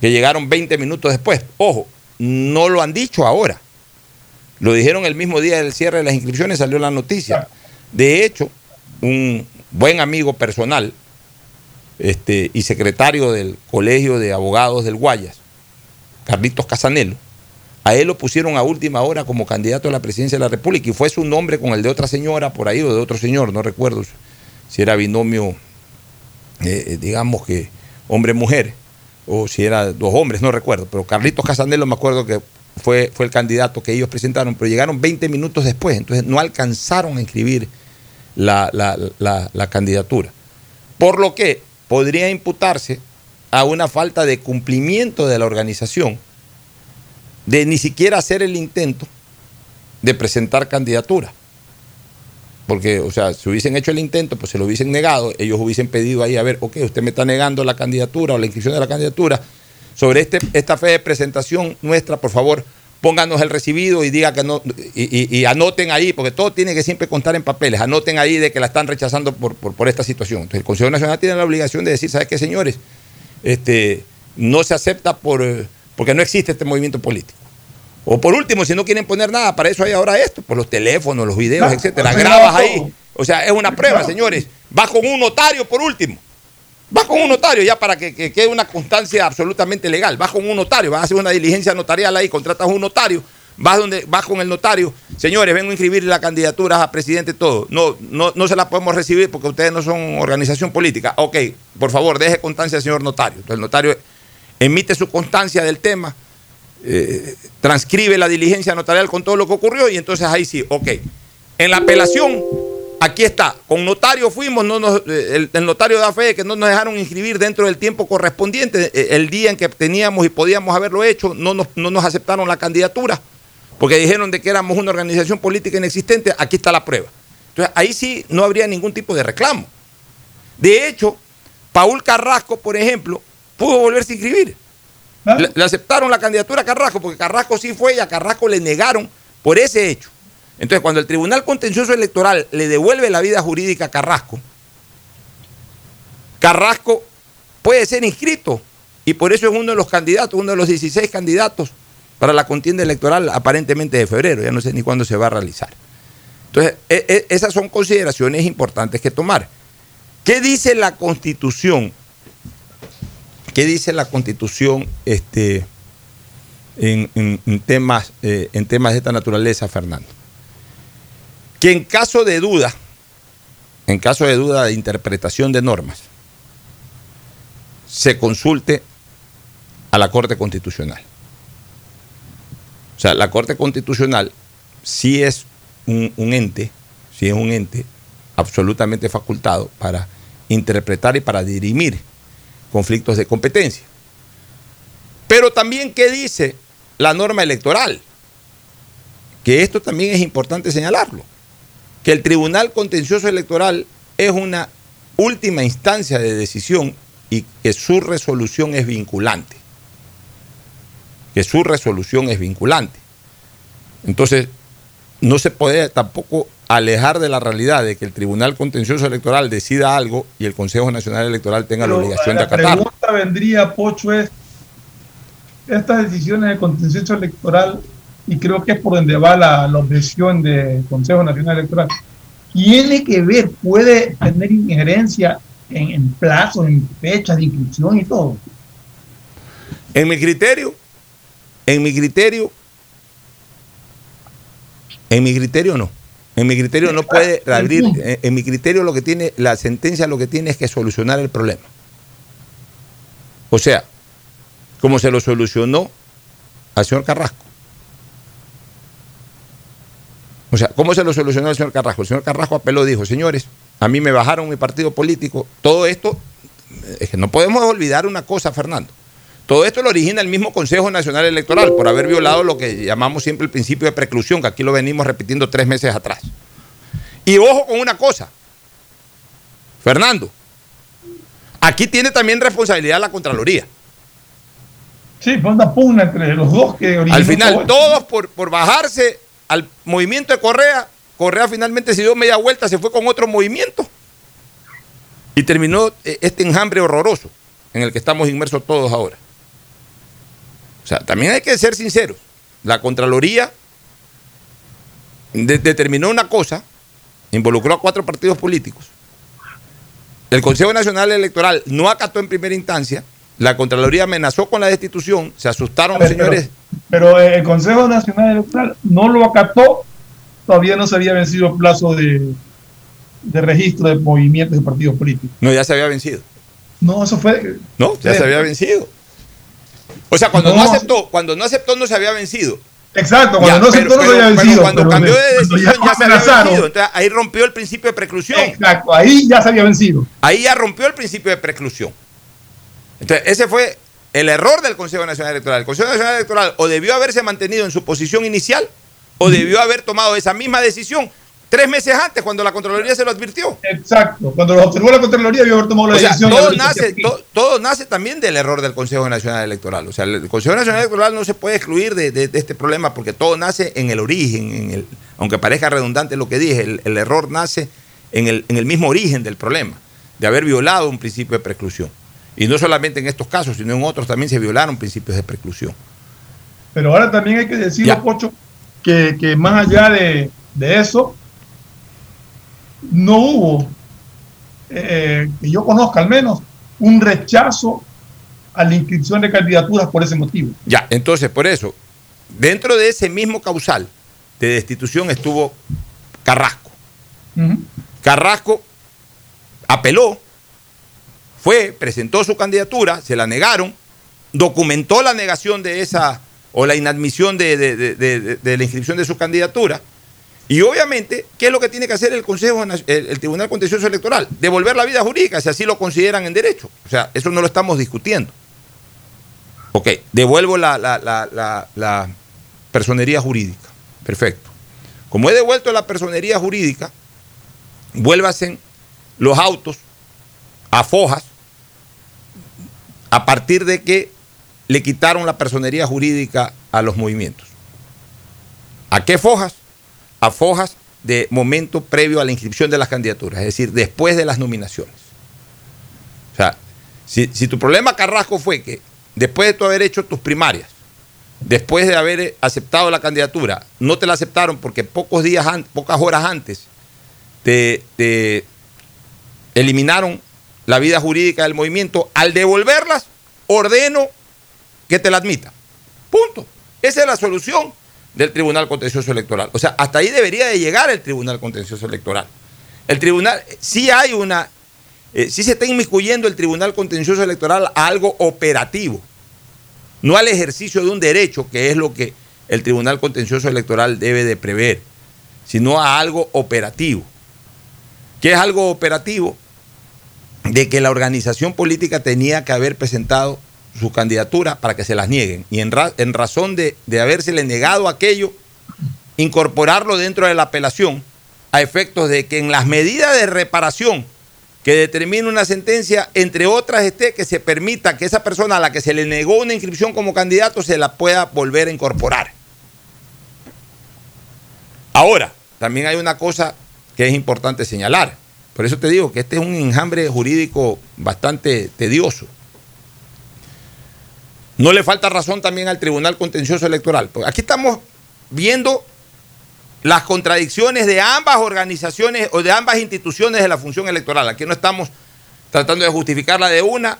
que llegaron 20 minutos después. Ojo, no lo han dicho ahora. Lo dijeron el mismo día del cierre de las inscripciones, salió la noticia. De hecho, un buen amigo personal este, y secretario del Colegio de Abogados del Guayas, Carlitos Casanelo, a él lo pusieron a última hora como candidato a la presidencia de la República y fue su nombre con el de otra señora por ahí o de otro señor, no recuerdo si era binomio, eh, eh, digamos que hombre-mujer o si era dos hombres, no recuerdo, pero Carlitos Casanelo me acuerdo que fue, fue el candidato que ellos presentaron, pero llegaron 20 minutos después, entonces no alcanzaron a inscribir la, la- la- la candidatura. Por lo que podría imputarse a una falta de cumplimiento de la organización de ni siquiera hacer el intento de presentar candidatura. Porque, o sea, si hubiesen hecho el intento, pues se lo hubiesen negado, ellos hubiesen pedido ahí, a ver, ok, usted me está negando la candidatura o la inscripción de la candidatura. Sobre este, esta fe de presentación nuestra, por favor, pónganos el recibido y diga que no, y, y- y anoten ahí, porque todo tiene que siempre constar en papeles, anoten ahí de que la están rechazando por, por, por esta situación. Entonces el Consejo Nacional tiene la obligación de decir, ¿sabes qué, señores? Este, no se acepta por, eh, porque no existe este movimiento político. O por último, si no quieren poner nada, para eso hay ahora esto, por los teléfonos, los videos,
Claro,
etcétera. Grabas ahí. O sea, es una prueba,
Claro.
señores. Vas con un notario por último. Vas con un notario ya para que, que quede una constancia absolutamente legal. Vas con un notario, vas a hacer una diligencia notarial ahí, contratas un notario, vas donde vas con el notario. Señores, vengo a inscribir la candidatura a presidente todo. No, no, no se la podemos recibir porque ustedes no son organización política. Ok, por favor, deje constancia, señor notario. Entonces el notario emite su constancia del tema, eh, transcribe la diligencia notarial con todo lo que ocurrió y entonces ahí sí, ok. En la apelación, aquí está, con notario fuimos, no nos- eh, el, el notario da fe de que no nos dejaron inscribir dentro del tiempo correspondiente, eh, el día en que teníamos y podíamos haberlo hecho, no nos, no nos aceptaron la candidatura, porque dijeron de que éramos una organización política inexistente, aquí está la prueba. Entonces ahí sí no habría ningún tipo de reclamo. De hecho, Paul Carrasco, por ejemplo, pudo volverse a inscribir.
¿Ah?
Le, le aceptaron la candidatura a Carrasco, porque Carrasco sí fue y a Carrasco le negaron por ese hecho. Entonces, cuando el Tribunal Contencioso Electoral le devuelve la vida jurídica a Carrasco, Carrasco puede ser inscrito y por eso es uno de los candidatos, uno de los 16 candidatos para la contienda electoral aparentemente de febrero, ya no sé ni cuándo se va a realizar. Entonces, e- e- esas son consideraciones importantes que tomar. ¿Qué dice la Constitución? ¿Qué dice la Constitución este, en, temas, eh, en temas de esta naturaleza, Fernando? Que en caso de duda, en caso de duda de interpretación de normas, se consulte a la Corte Constitucional. O sea, la Corte Constitucional sí es un, un ente, sí es un ente absolutamente facultado para interpretar y para dirimir conflictos de competencia. Pero también, ¿qué dice la norma electoral? Que esto también es importante señalarlo. Que el Tribunal Contencioso Electoral es una última instancia de decisión y que su resolución es vinculante. Que su resolución es vinculante. Entonces, no se puede tampoco alejar de la realidad de que el Tribunal Contencioso Electoral decida algo y el Consejo Nacional Electoral tenga la obligación de
la
acatarlo.
pregunta vendría, Pocho, es estas decisiones de contencioso electoral, y creo que es por donde va la, la objeción del Consejo Nacional Electoral, tiene que ver, puede tener injerencia en, en plazos, en fechas de inscripción y todo.
En mi criterio, en mi criterio, en mi criterio no. En mi criterio no puede *laughs* abrir, en, en mi criterio lo que tiene, la sentencia lo que tiene es que solucionar el problema. O sea, como se lo solucionó al señor Carrasco. O sea, ¿cómo se lo solucionó al señor Carrasco? El señor Carrasco apeló, dijo, señores, a mí me bajaron mi partido político, todo esto, es que no podemos olvidar una cosa, Fernando. Todo esto lo origina el mismo Consejo Nacional Electoral por haber violado lo que llamamos siempre el principio de preclusión, que aquí lo venimos repitiendo tres meses atrás. Y ojo con una cosa, Fernando, aquí tiene también responsabilidad la Contraloría.
Sí, fue una pugna entre los dos que
Al final,
todo
todos por, por bajarse al movimiento de Correa, Correa finalmente se dio media vuelta, se fue con otro movimiento y terminó eh, este enjambre horroroso en el que estamos inmersos todos ahora. O sea, también hay que ser sinceros. La Contraloría de- determinó una cosa, involucró a cuatro partidos políticos. El Consejo Nacional Electoral no acató en primera instancia. La Contraloría amenazó con la destitución. Se asustaron los señores.
Pero el Consejo Nacional Electoral no lo acató, todavía no se había vencido el plazo de, de registro de movimientos de partidos políticos.
No, ya se había vencido.
No, eso fue.
No, ya se había vencido. O sea, cuando no,
No.
aceptó, cuando no aceptó no se había vencido.
Exacto, cuando
Ya,
no
pero-
todo se había
pero
vencido.
cuando
pero
cambió de decisión ya, se había vencido. Entonces, ahí rompió el principio de preclusión.
Exacto, ahí ya se había vencido.
Ahí ya rompió el principio de preclusión. Entonces, ese fue el error del Consejo Nacional Electoral. El Consejo Nacional Electoral o debió haberse mantenido en su posición inicial o debió haber tomado esa misma decisión tres meses antes cuando la Contraloría se lo advirtió.
Exacto. Cuando lo observó la Contraloría debió haber tomado la
O
decisión.
todo nace, to- todo nace también del error del Consejo Nacional Electoral. O sea, el Consejo Nacional Electoral no se puede excluir de, de- de este problema porque todo nace en el origen, en el, aunque parezca redundante lo que dije, el, el error nace en el, en el mismo origen del problema, de haber violado un principio de preclusión. Y no solamente en estos casos, sino en otros también se violaron principios de preclusión.
Pero ahora también hay que decirlo,
Ya.
Pocho, que, que más allá de, de eso, no hubo, eh, que yo conozca al menos, un rechazo a la inscripción de candidaturas por ese motivo.
Ya, entonces, por eso, dentro de ese mismo causal de destitución estuvo Carrasco. Carrasco apeló, fue, presentó su candidatura, se la negaron, documentó la negación de esa o la inadmisión de, la inscripción de su candidatura. Y obviamente, ¿qué es lo que tiene que hacer el Consejo, el, el Tribunal Contencioso Electoral? Devolver la vida jurídica, si así lo consideran en derecho. O sea, eso no lo estamos discutiendo. Ok, devuelvo la- la personería jurídica. Perfecto. Como he devuelto la personería jurídica, vuélvasen los autos a fojas a partir de que le quitaron la personería jurídica a los movimientos. ¿A qué fojas? A fojas de momento previo a la inscripción de las candidaturas, es decir, después de las nominaciones. O sea, si, si tu problema, Carrasco, fue que después de tú haber hecho tus primarias, después de haber aceptado la candidatura, no te la aceptaron porque pocos días, pocas horas antes te, te eliminaron la vida jurídica del movimiento, al devolverlas, ordeno que te la admita. Punto. Esa es la solución del Tribunal Contencioso Electoral. O sea, hasta ahí debería de llegar el Tribunal Contencioso Electoral. El tribunal, sí hay una, eh, sí se está inmiscuyendo el Tribunal Contencioso Electoral a algo operativo, no al ejercicio de un derecho, que es lo que el Tribunal Contencioso Electoral debe de prever, sino a algo operativo. ¿Qué es algo operativo? De que la organización política tenía que haber presentado su candidatura para que se las nieguen. Y en, ra- en razón de, de habérsele negado aquello, incorporarlo dentro de la apelación a efectos de que en las medidas de reparación que determine una sentencia, entre otras esté que se permita que esa persona a la que se le negó una inscripción como candidato se la pueda volver a incorporar. Ahora, también hay una cosa que es importante señalar. Por eso te digo que este es un enjambre jurídico bastante tedioso. No le falta razón también al Tribunal Contencioso Electoral. Porque aquí estamos viendo las contradicciones de ambas organizaciones o de ambas instituciones de la función electoral. Aquí no estamos tratando de justificar la de una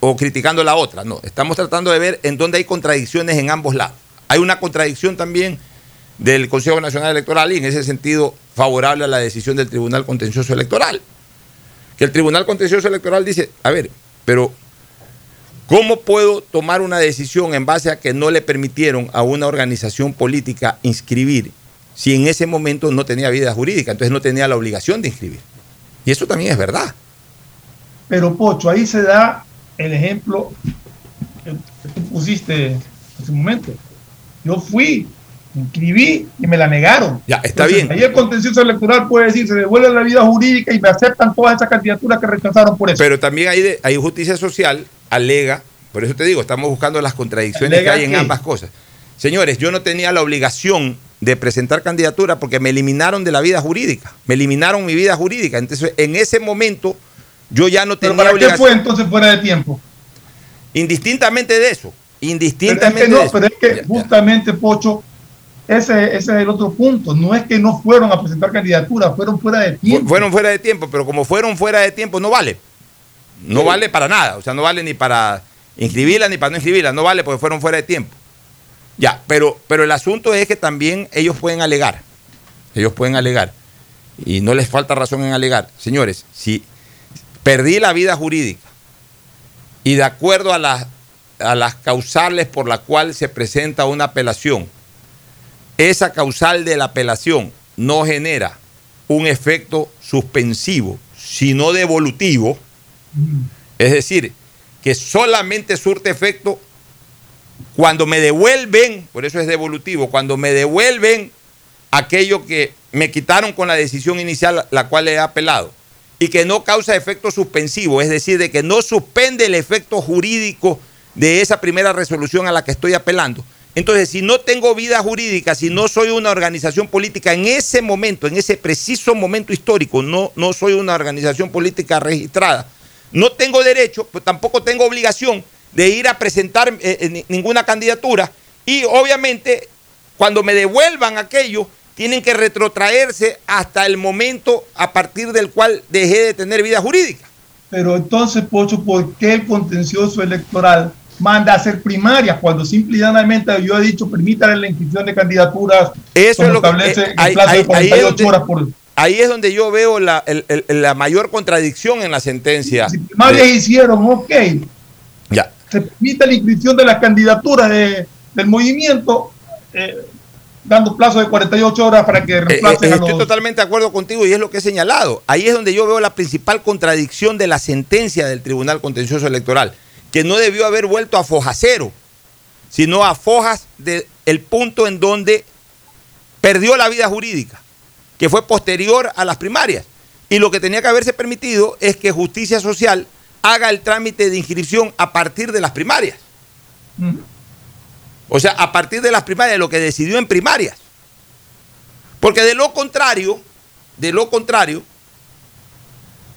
o criticando la otra. No, estamos tratando de ver en dónde hay contradicciones en ambos lados. Hay una contradicción también del Consejo Nacional Electoral y en ese sentido favorable a la decisión del Tribunal Contencioso Electoral. Que el Tribunal Contencioso Electoral dice, a ver, pero ¿cómo puedo tomar una decisión en base a que no le permitieron a una organización política inscribir si en ese momento no tenía vida jurídica, entonces no tenía la obligación de inscribir? Y eso también es verdad.
Pero Pocho, ahí se da el ejemplo que tú pusiste hace un momento. Yo fui, inscribí y me la negaron.
Ya, está
Entonces,
bien.
Ahí el contencioso electoral puede decir, se devuelve la vida jurídica y me aceptan todas esas candidaturas que rechazaron por eso.
Pero también hay, de- hay justicia social, alega, por eso te digo, estamos buscando las contradicciones
¿Alega
que hay en
qué?
ambas cosas. Señores, yo no tenía la obligación de presentar candidatura porque me eliminaron de la vida jurídica, me eliminaron mi vida jurídica. Entonces, en ese momento, yo ya no
¿Pero
tenía
para qué
obligación.
fue entonces fuera de tiempo?
Indistintamente de eso,
Pero es
indistintamente
que no,
de eso.
pero es que
Ya, ya.
justamente, Pocho, ese, ese es el otro punto. No es que no fueron a presentar candidaturas, fueron fuera de tiempo.
Fueron fuera de tiempo, pero como fueron fuera de tiempo, no vale. No vale para nada. O sea, no vale ni para inscribirla ni para no inscribirla. No vale porque fueron fuera de tiempo. Ya, pero, pero el asunto es que también ellos pueden alegar. Ellos pueden alegar. Y no les falta razón en alegar. Señores, si perdí la vida jurídica y de acuerdo a las, a las causales por las cuales se presenta una apelación, esa causal de la apelación no genera un efecto suspensivo, sino devolutivo, es decir, que solamente surte efecto cuando me devuelven, por eso es devolutivo, cuando me devuelven aquello que me quitaron con la decisión inicial, la cual he apelado, y que no causa efecto suspensivo, es decir, de que no suspende el efecto jurídico de esa primera resolución a la que estoy apelando. Entonces, si no tengo vida jurídica, si no soy una organización política en ese momento, en ese preciso momento histórico, no, no soy una organización política registrada, no tengo derecho, pues tampoco tengo obligación de ir a presentar eh, eh, ninguna candidatura y obviamente cuando me devuelvan aquello, tienen que retrotraerse hasta el momento a partir del cual dejé de tener vida jurídica.
Pero entonces, Pocho, ¿por qué el contencioso electoral manda a hacer primarias cuando simple y llanamente yo he dicho permítale la inscripción de candidaturas
Eso es lo establece que, eh, el plazo de 48 horas por Ahí es donde yo veo la, la mayor contradicción en la sentencia.
Si primarias hicieron, ok.
Ya.
Se permite la inscripción de las candidaturas de, del movimiento, eh, dando plazo de 48 horas para que
eh, reemplacen Estoy totalmente de acuerdo contigo y es lo que he señalado. Ahí es donde yo veo la principal contradicción de la sentencia del Tribunal Contencioso Electoral que no debió haber vuelto a foja cero, sino a fojas del punto en donde perdió la vida jurídica, que fue posterior a las primarias. Y lo que tenía que haberse permitido es que Justicia Social haga el trámite de inscripción a partir de las primarias. O sea, a partir de las primarias, lo que decidió en primarias. Porque de lo contrario, de lo contrario,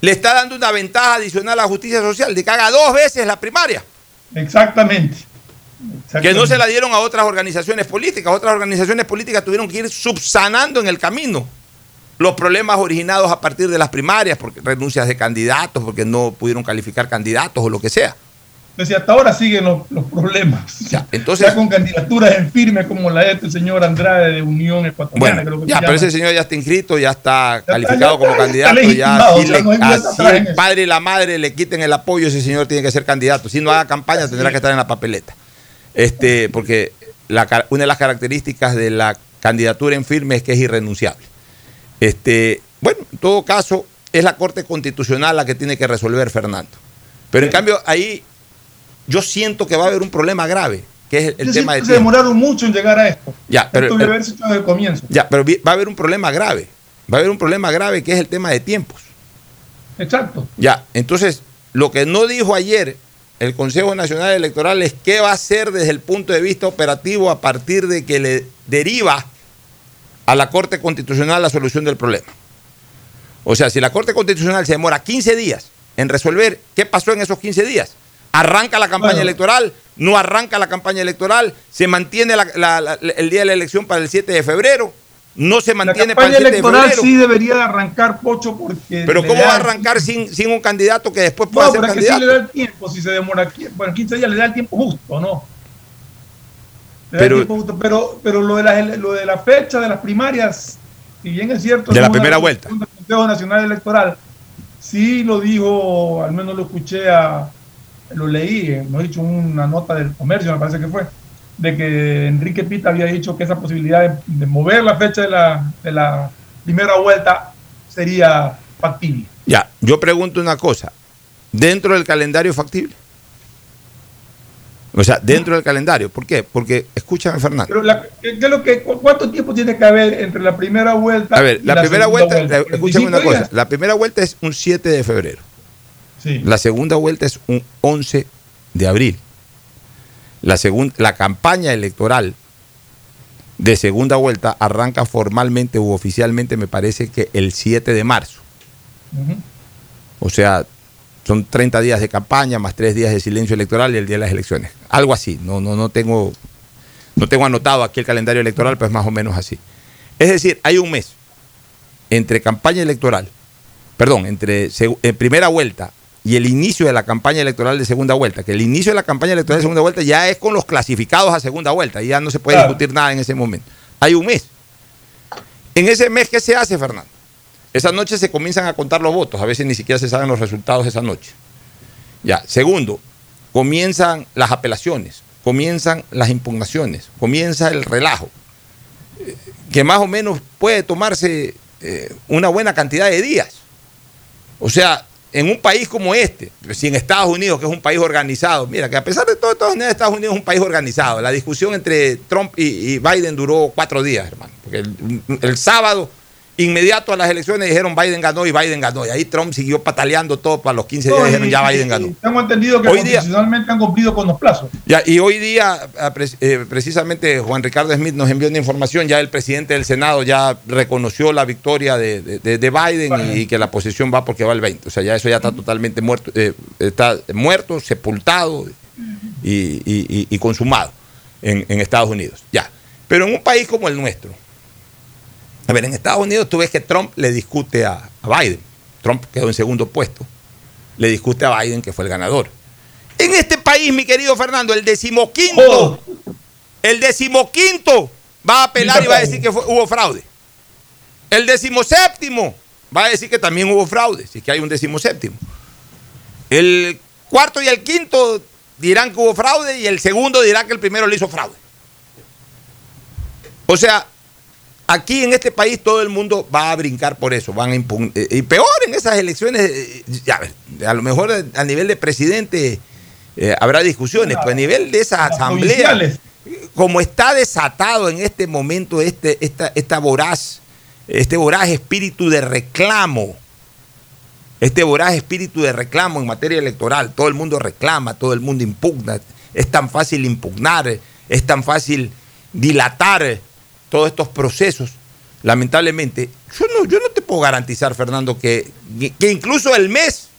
le está dando una ventaja adicional a la justicia social de que haga dos veces la primaria.
Exactamente.
Que no se la dieron a otras organizaciones políticas. Otras organizaciones políticas tuvieron que ir subsanando en el camino los problemas originados a partir de las primarias, porque renuncias de candidatos, porque no pudieron calificar candidatos o lo que sea.
Entonces, hasta ahora siguen los, problemas.
Ya, entonces,
con candidaturas en firme como la de este señor Andrade de Unión Ecuatoriana.
Bueno, ya, pero ese señor ya está inscrito, ya está calificado como candidato. Ya, si, el padre y la madre le quiten el apoyo, ese señor tiene que ser candidato. Si no haga campaña, tendrá que estar en la papeleta. Este, porque la, una de las características de la candidatura en firme es que es irrenunciable. Este, bueno, en todo caso, es la Corte Constitucional la que tiene que resolver Fernando. Pero en cambio, ahí yo siento que va a haber un problema grave, que es el, tema de.
Se demoraron mucho en llegar a esto.
Ya, pero.
desde el comienzo.
Ya, pero va a haber un problema grave. Va a haber un problema grave que es el tema de tiempos.
Exacto.
Ya, entonces, lo que no dijo ayer el Consejo Nacional Electoral es qué va a hacer desde el punto de vista operativo a partir de que le deriva a la Corte Constitucional la solución del problema. O sea, si la Corte Constitucional se demora 15 días en resolver qué pasó en esos 15 días, Arranca la campaña electoral, no arranca la campaña electoral, se mantiene el día de la elección para el 7 de febrero, no se mantiene
para el 7 de febrero. La campaña electoral sí debería de arrancar Pocho porque...
Pero ¿cómo va a arrancar sin, sin un candidato que después pueda ser candidato?
Que sí le da el tiempo, si se demora, bueno, 15 días le da el tiempo justo, ¿no?
Pero,
pero, pero lo, de la, lo de la fecha de las primarias, si bien es cierto...
De la primera vuelta.
El Consejo Nacional Electoral sí lo dijo, al menos lo escuché a lo leí, eh, no he dicho una nota del comercio, me parece que fue, de que Enrique Pita había dicho que esa posibilidad de, mover la fecha de la, de la primera vuelta sería factible.
Ya, yo pregunto una cosa, ¿dentro del calendario factible? O sea, dentro del calendario. ¿Por qué? Porque, escúchame, Fernando.
Pero lo que, ¿Cuánto tiempo tiene que haber entre la primera vuelta
A ver, la, primera vuelta, escúchame una cosa. La primera vuelta es un 7 de febrero. La segunda vuelta es un 11 de abril. La, la campaña electoral de segunda vuelta arranca formalmente u oficialmente, me parece que el 7 de marzo. O sea, son 30 días de campaña más 3 días de silencio electoral y el día de las elecciones. Algo así. No, no, no, tengo, no tengo anotado aquí el calendario electoral, pero es más o menos así. Es decir, hay un mes entre campaña electoral, perdón, entre primera vuelta y el inicio de la campaña electoral de segunda vuelta, que el inicio de la campaña electoral de segunda vuelta ya es con los clasificados a segunda vuelta, y ya no se puede discutir nada en ese momento. Hay un mes. En ese mes, ¿qué se hace, Fernando? Esa noche se comienzan a contar los votos, a veces ni siquiera se saben los resultados esa noche. Ya, segundo, comienzan las apelaciones, comienzan las impugnaciones, comienza el relajo. eh, que más o menos puede tomarse eh, una buena cantidad de días. O sea, en un país como este, si en Estados Unidos, que es un país organizado, mira, que a pesar de todo, Estados Unidos es un país organizado. La discusión entre Trump y, Biden duró cuatro días, hermano. Porque el sábado Inmediato a las elecciones dijeron Biden ganó y Biden ganó. Y ahí Trump siguió pataleando todo para los 15 días. dijeron ya Biden ganó.
Tengo entendido que constitucionalmente han cumplido con los plazos.
Ya, y hoy día, eh, precisamente Juan Ricardo Smith nos envió una información. Ya el presidente del Senado ya reconoció la victoria de, Biden y, que la posición va porque va el 20. O sea, ya eso ya está totalmente muerto, eh, está muerto, sepultado y, consumado en, en Estados Unidos. Ya. Pero en un país como el nuestro a ver, en Estados Unidos tú ves que Trump le discute a, Biden. Trump quedó en segundo puesto. Le discute a Biden que fue el ganador. En este país, mi querido Fernando, el decimoquinto, oh. el decimoquinto va a apelar y va a decir que hubo fraude. El decimoséptimo va a decir que también hubo fraude, si es que hay un decimoséptimo. El cuarto y el quinto dirán que hubo fraude y el segundo dirá que el primero le hizo fraude. O sea, Aquí en este país todo el mundo va a brincar por eso, van a eh, Y peor en esas elecciones, eh, ya, a lo mejor a nivel de presidente eh, habrá discusiones, pero a nivel de esa asamblea, como está desatado en este momento este, esta, esta voraz, este voraz espíritu de reclamo, este voraz espíritu de reclamo en materia electoral, todo el mundo reclama, todo el mundo impugna, es tan fácil impugnar, es tan fácil dilatar todos estos procesos, lamentablemente, yo no, yo no te puedo garantizar, Fernando, que, que incluso el mes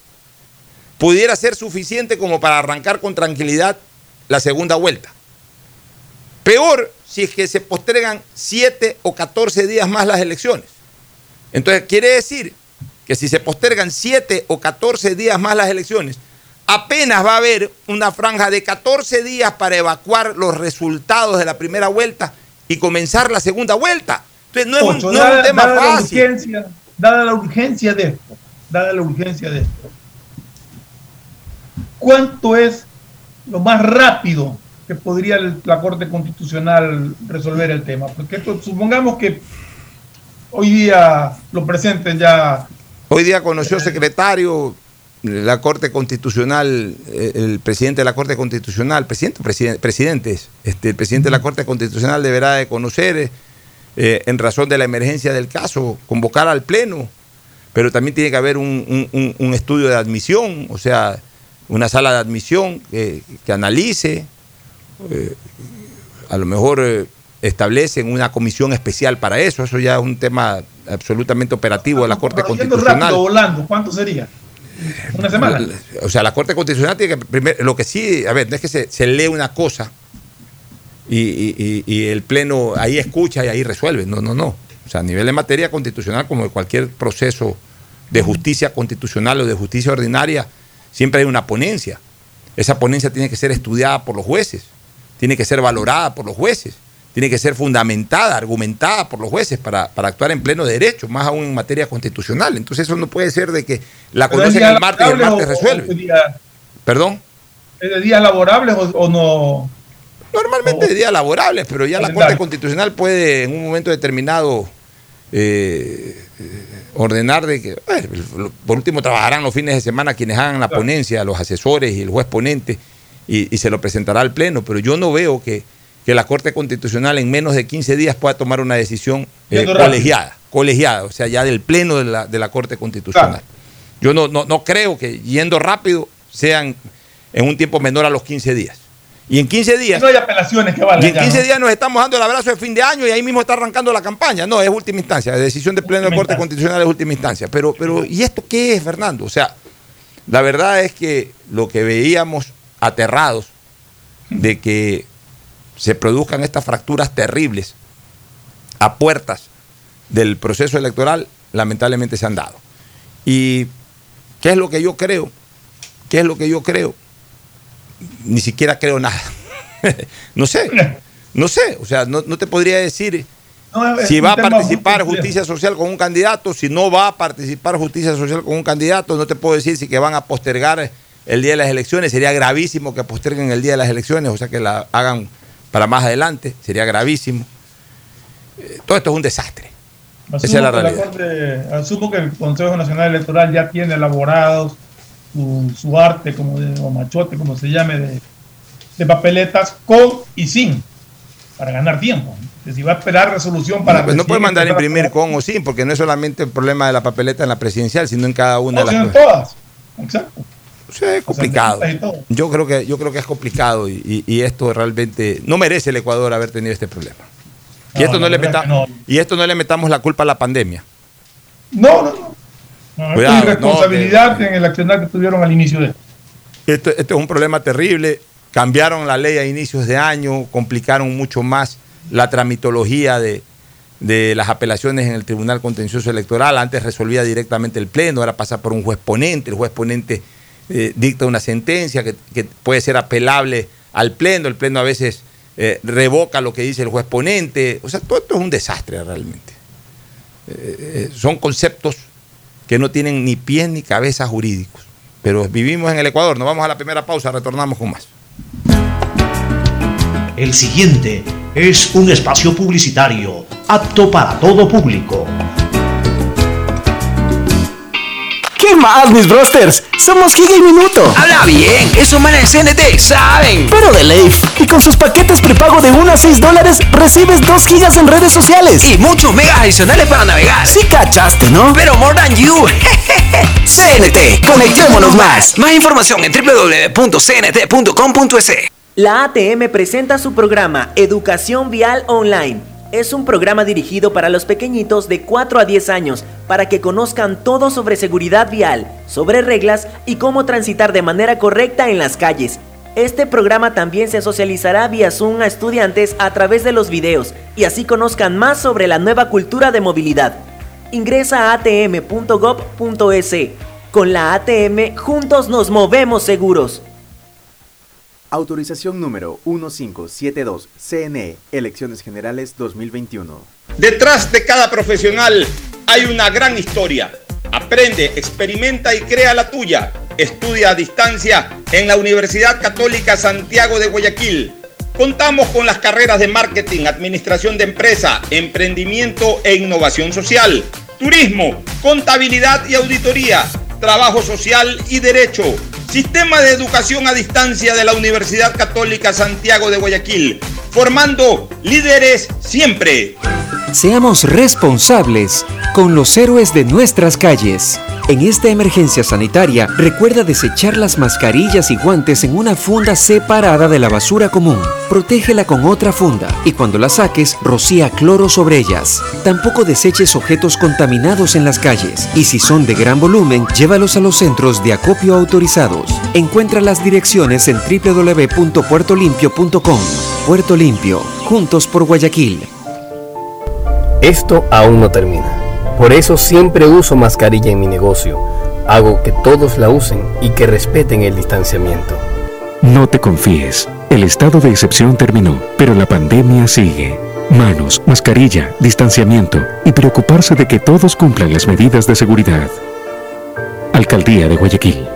pudiera ser suficiente como para arrancar con tranquilidad la segunda vuelta. Peor si es que se postergan 7 o 14 días más las elecciones. Entonces, quiere decir que si se postergan 7 o 14 días más las elecciones, apenas va a haber una franja de 14 días para evacuar los resultados de la primera vuelta y comenzar la segunda vuelta. Entonces no es, un, tema fácil.
La urgencia, dada la urgencia de esto, dada la urgencia de esto, ¿cuánto es lo más rápido que podría la Corte Constitucional resolver el tema? Porque supongamos que hoy día lo presenten ya.
Hoy día conoció secretario la Corte Constitucional, eh, el presidente de la Corte Constitucional, presidente, presidentes, este, el presidente de la Corte Constitucional deberá de conocer, eh, en razón de la emergencia del caso, convocar al Pleno, pero también tiene que haber un, estudio de admisión, o sea, una sala de admisión que, analice, eh, a lo mejor establecen una comisión especial para eso, eso ya es un tema absolutamente operativo de la Corte Constitucional. Rápido,
volando, ¿cuánto sería? Una semana.
O sea, la Corte Constitucional tiene que. Primero, lo que sí, a ver, no es que se, lee una cosa y, el Pleno ahí escucha y ahí resuelve. No, no, no. O sea, a nivel de materia constitucional, como de cualquier proceso de justicia constitucional o de justicia ordinaria, siempre hay una ponencia. Esa ponencia tiene que ser estudiada por los jueces, tiene que ser valorada por los jueces tiene que ser fundamentada, argumentada por los jueces para, actuar en pleno derecho, más aún en materia constitucional. Entonces eso no puede ser de que la conocen el martes y el martes resuelve. ¿Perdón?
¿Es de días laborables o, no?
Normalmente de días laborables, pero ya la Corte Constitucional puede en un momento determinado eh, ordenar de que, por último, trabajarán los fines de semana quienes hagan la ponencia, los asesores y el juez ponente, y, y se lo presentará al Pleno, pero yo no veo que que la Corte Constitucional en menos de 15 días pueda tomar una decisión eh, colegiada, colegiada, o sea, ya del pleno de la, de la Corte Constitucional. Yo no, no, creo que yendo rápido sean en un tiempo menor a los 15 días. Y en 15 días.
No hay apelaciones que valgan.
Y en 15 días nos estamos dando el abrazo de fin de año y ahí mismo está arrancando la campaña. No, es última instancia. La decisión del Pleno de la Corte Constitucional es última instancia. Pero, pero, ¿y esto qué es, Fernando? O sea, la verdad es que lo que veíamos aterrados de que se produzcan estas fracturas terribles a puertas del proceso electoral, lamentablemente se han dado. ¿Y qué es lo que yo creo? ¿Qué es lo que yo creo? Ni siquiera creo nada. *laughs* no sé, no sé, o sea, no, te podría decir si va a participar justicia social con un candidato, si no va a participar justicia social con un candidato, no te puedo decir si que van a postergar el día de las elecciones, sería gravísimo que posterguen el día de las elecciones, o sea, que la hagan para más adelante, sería gravísimo. Eh, todo esto es un desastre.
Asumo
Esa es la
que
realidad.
Corte- asumo que el Consejo Nacional Electoral ya tiene elaborados su, su arte, como de, o machote, como se llame, de, de papeletas con y sin, para ganar tiempo. Si va a esperar resolución para...
No, pues no puede mandar a imprimir con o sin, porque no es solamente el problema de la papeleta en la presidencial, sino en cada una
No,
de las
en todas. Exacto.
Sí, es complicado. Yo creo que yo creo que es complicado y, y- y esto realmente no merece el Ecuador haber tenido este problema. Y
No,
esto no, le meta-
no.
y esto no le metamos la culpa a la pandemia.
No, no, no. no
Cuidado,
es irresponsabilidad
no,
en el accionar que tuvieron al inicio de
Esto, esto es un problema terrible. Cambiaron la ley a inicios de año, complicaron mucho más la tramitología de, de las apelaciones en el Tribunal Contencioso Electoral. Antes resolvía directamente el Pleno, ahora pasa por un juez ponente. El juez ponente eh, dicta una sentencia que, puede ser apelable al Pleno. El Pleno a veces eh, revoca lo que dice el juez ponente. O sea, todo esto es un desastre realmente. Eh, son conceptos que no tienen ni pies ni cabeza jurídicos. Pero vivimos en el Ecuador. Nos vamos a la primera pausa, retornamos con más.
El siguiente es un espacio publicitario apto para todo público.
¿Qué más, mis brosters? Somos Giga y Minuto.
Habla bien, esos manes de CNT saben.
Pero de Leif. Y con sus paquetes prepago de 1 a 6 dólares, recibes 2 gigas en redes sociales.
Y muchos megas adicionales para navegar.
Sí cachaste, ¿no?
Pero more than you. *laughs*
CNT, conectémonos más.
Más información en www.cnt.com.es.
La ATM presenta su programa Educación Vial Online. Es un programa dirigido para los pequeñitos de 4 a 10 años para que conozcan todo sobre seguridad vial, sobre reglas y cómo transitar de manera correcta en las calles. Este programa también se socializará vía Zoom a estudiantes a través de los videos y así conozcan más sobre la nueva cultura de movilidad. Ingresa a atm.gov.es. Con la ATM juntos nos movemos seguros.
Autorización número 1572, CNE, Elecciones Generales 2021.
Detrás de cada profesional hay una gran historia. Aprende, experimenta y crea la tuya. Estudia a distancia en la Universidad Católica Santiago de Guayaquil. Contamos con las carreras de marketing, administración de empresa, emprendimiento e innovación social, turismo, contabilidad y auditoría, trabajo social y derecho. Sistema de Educación a Distancia de la Universidad Católica Santiago de Guayaquil, formando líderes siempre.
Seamos responsables con los héroes de nuestras calles. En esta emergencia sanitaria, recuerda desechar las mascarillas y guantes en una funda separada de la basura común. Protégela con otra funda y cuando la saques, rocía cloro sobre ellas. Tampoco deseches objetos contaminados en las calles y si son de gran volumen, llévalos a los centros de acopio autorizados. Encuentra las direcciones en www.puertolimpio.com. Puerto Limpio, juntos por Guayaquil.
Esto aún no termina. Por eso siempre uso mascarilla en mi negocio. Hago que todos la usen y que respeten el distanciamiento.
No te confíes. El estado de excepción terminó, pero la pandemia sigue. Manos, mascarilla, distanciamiento y preocuparse de que todos cumplan las medidas de seguridad. Alcaldía de Guayaquil.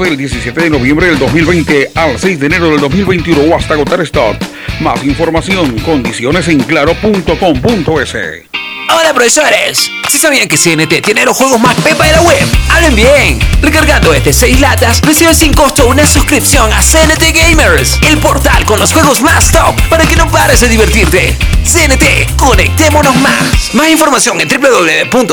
del 17 de noviembre del 2020 al 6 de enero del 2021 o hasta agotar stock. Más información, condiciones en claro.com.es.
Hola profesores, si sabían que CNT tiene los juegos más pepa de la web, hablen bien. Recargando este 6 latas, recibes sin costo una suscripción a CNT Gamers, el portal con los juegos más top para que no pares de divertirte. CNT, conectémonos más. Más información en www.cnt.com.es.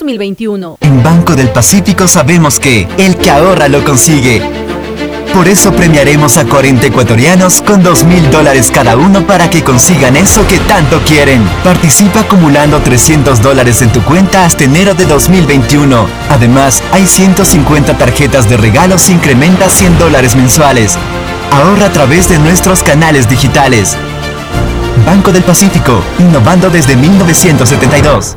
2021.
En Banco del Pacífico sabemos que el que ahorra lo consigue. Por eso premiaremos a 40 ecuatorianos con 2 mil dólares cada uno para que consigan eso que tanto quieren. Participa acumulando 300 dólares en tu cuenta hasta enero de 2021. Además, hay 150 tarjetas de regalos e incrementa 100 dólares mensuales. Ahorra a través de nuestros canales digitales. Banco del Pacífico, innovando desde 1972.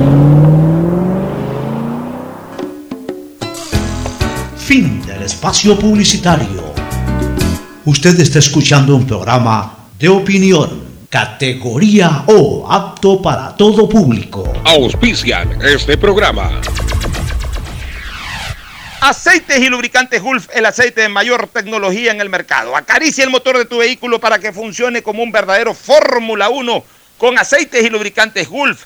Fin del espacio publicitario. Usted está escuchando un programa de opinión, categoría O, apto para todo público.
Auspician este programa.
Aceites y lubricantes Gulf, el aceite de mayor tecnología en el mercado. Acaricia el motor de tu vehículo para que funcione como un verdadero Fórmula 1 con aceites y lubricantes Gulf.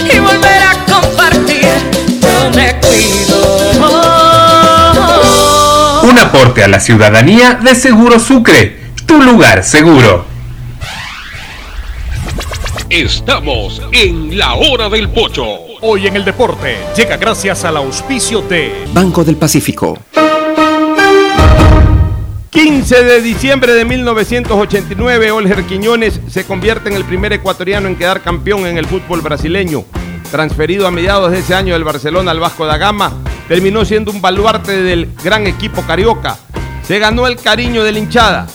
volver a compartir. Yo me cuido.
Un aporte a la ciudadanía de Seguro Sucre, tu lugar seguro.
Estamos en la hora del pocho.
Hoy en el deporte llega gracias al auspicio de
Banco del Pacífico.
15 de diciembre de 1989, Olger Quiñones se convierte en el primer ecuatoriano en quedar campeón en el fútbol brasileño. Transferido a mediados de ese año del Barcelona al Vasco da Gama, terminó siendo un baluarte del gran equipo carioca. Se ganó el cariño de la hinchada.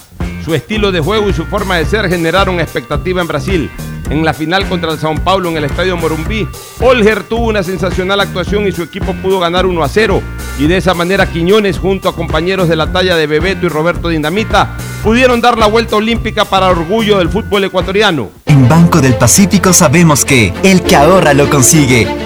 Su estilo de juego y su forma de ser generaron expectativa en Brasil. En la final contra el Sao Paulo en el Estadio Morumbí, Olger tuvo una sensacional actuación y su equipo pudo ganar 1 a 0. Y de esa manera Quiñones, junto a compañeros de la talla de Bebeto y Roberto Dinamita, pudieron dar la vuelta olímpica para orgullo del fútbol ecuatoriano.
En Banco del Pacífico sabemos que el que ahorra lo consigue.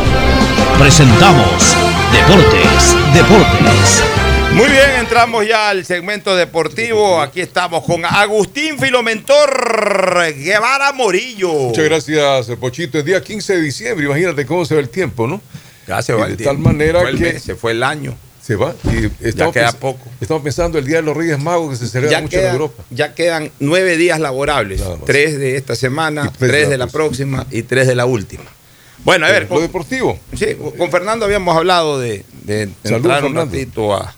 presentamos
Deportes, deportes.
Muy bien, entramos ya al segmento deportivo. Aquí estamos con Agustín Filomentor Guevara Morillo.
Muchas gracias, Pochito. El día 15 de diciembre, imagínate cómo se ve el tiempo, ¿no?
Ya se va
Y
el
de tal manera que
mes, se fue el año.
se va. Y estamos
queda poco.
Estamos pensando el Día de los Reyes Magos que se celebra
Ya,
mucho en Europa.
ya quedan nueve días laborables. Tres de esta semana,
tres
tres,
de la
de la próxima y tres de la última. Bueno, a ver.
Lo deportivo.
Sí, con Fernando habíamos hablado de, de
Salud,
entrar un
Fernando.
ratito a,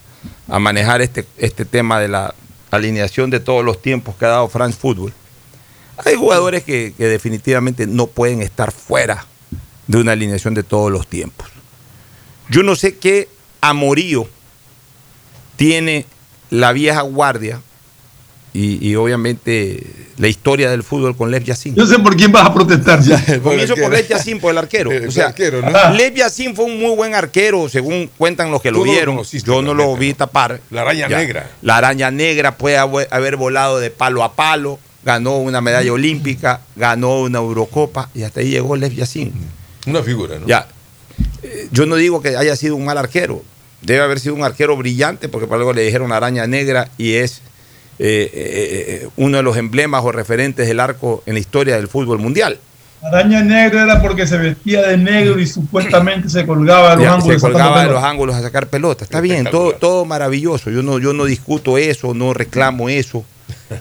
a manejar este, este tema de la alineación de todos los tiempos que ha dado France Football. Hay jugadores que, que definitivamente no pueden estar fuera de una alineación de todos los tiempos. Yo no sé qué amorío tiene la vieja guardia y, y obviamente la historia del fútbol con Lev Yassin.
Yo sé por quién vas a protestar.
Comienzo *laughs* por Lev Yassin, por el arquero. *laughs*
El
o sea,
arquero, ¿no?
Lev Yassin fue un muy buen arquero, según cuentan los que lo
Tú no lo
vieron. Yo no lo vi tapar.
La araña
Ya.
negra.
La araña negra puede haber volado de palo a palo, ganó una medalla olímpica, ganó una Eurocopa y hasta ahí llegó Lev Yassin.
Una figura, ¿no?
Ya. Yo no digo que haya sido un mal arquero. Debe haber sido un arquero brillante, porque por algo le dijeron araña negra y es eh, eh, eh, uno de los emblemas o referentes del arco en la historia del fútbol mundial.
Araña negra era porque se vestía de negro y supuestamente se colgaba de los
Ya,
ángulos.
se colgaba de los ángulos a sacar pelota. Está bien, todo, todo maravilloso. Yo no, yo no discuto eso, no reclamo eso,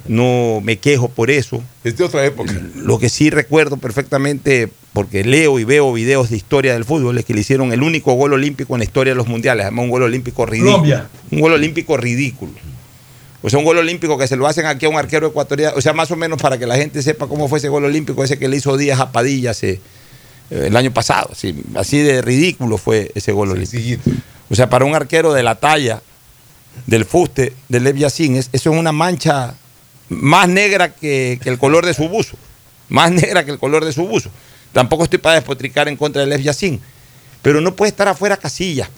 no me quejo por eso.
Es de otra época.
Lo que sí recuerdo perfectamente, porque leo y veo videos de historia del fútbol, es que le hicieron el único gol olímpico en la historia de los mundiales, además un gol olímpico ridículo.
Colombia.
Un gol olímpico ridículo. O sea, un gol olímpico que se lo hacen aquí a un arquero ecuatoriano. O sea, más o menos para que la gente sepa cómo fue ese gol olímpico, ese que le hizo Díaz a Padilla hace, eh, el año pasado. Así, así de ridículo fue ese gol olímpico. O sea, para un arquero de la talla del fuste de Lev Yassin, es- eso es una mancha más negra que, que el color de su buzo. Más negra que el color de su buzo. Tampoco estoy para despotricar en contra de Lev Yassin. Pero no puede estar afuera Casillas.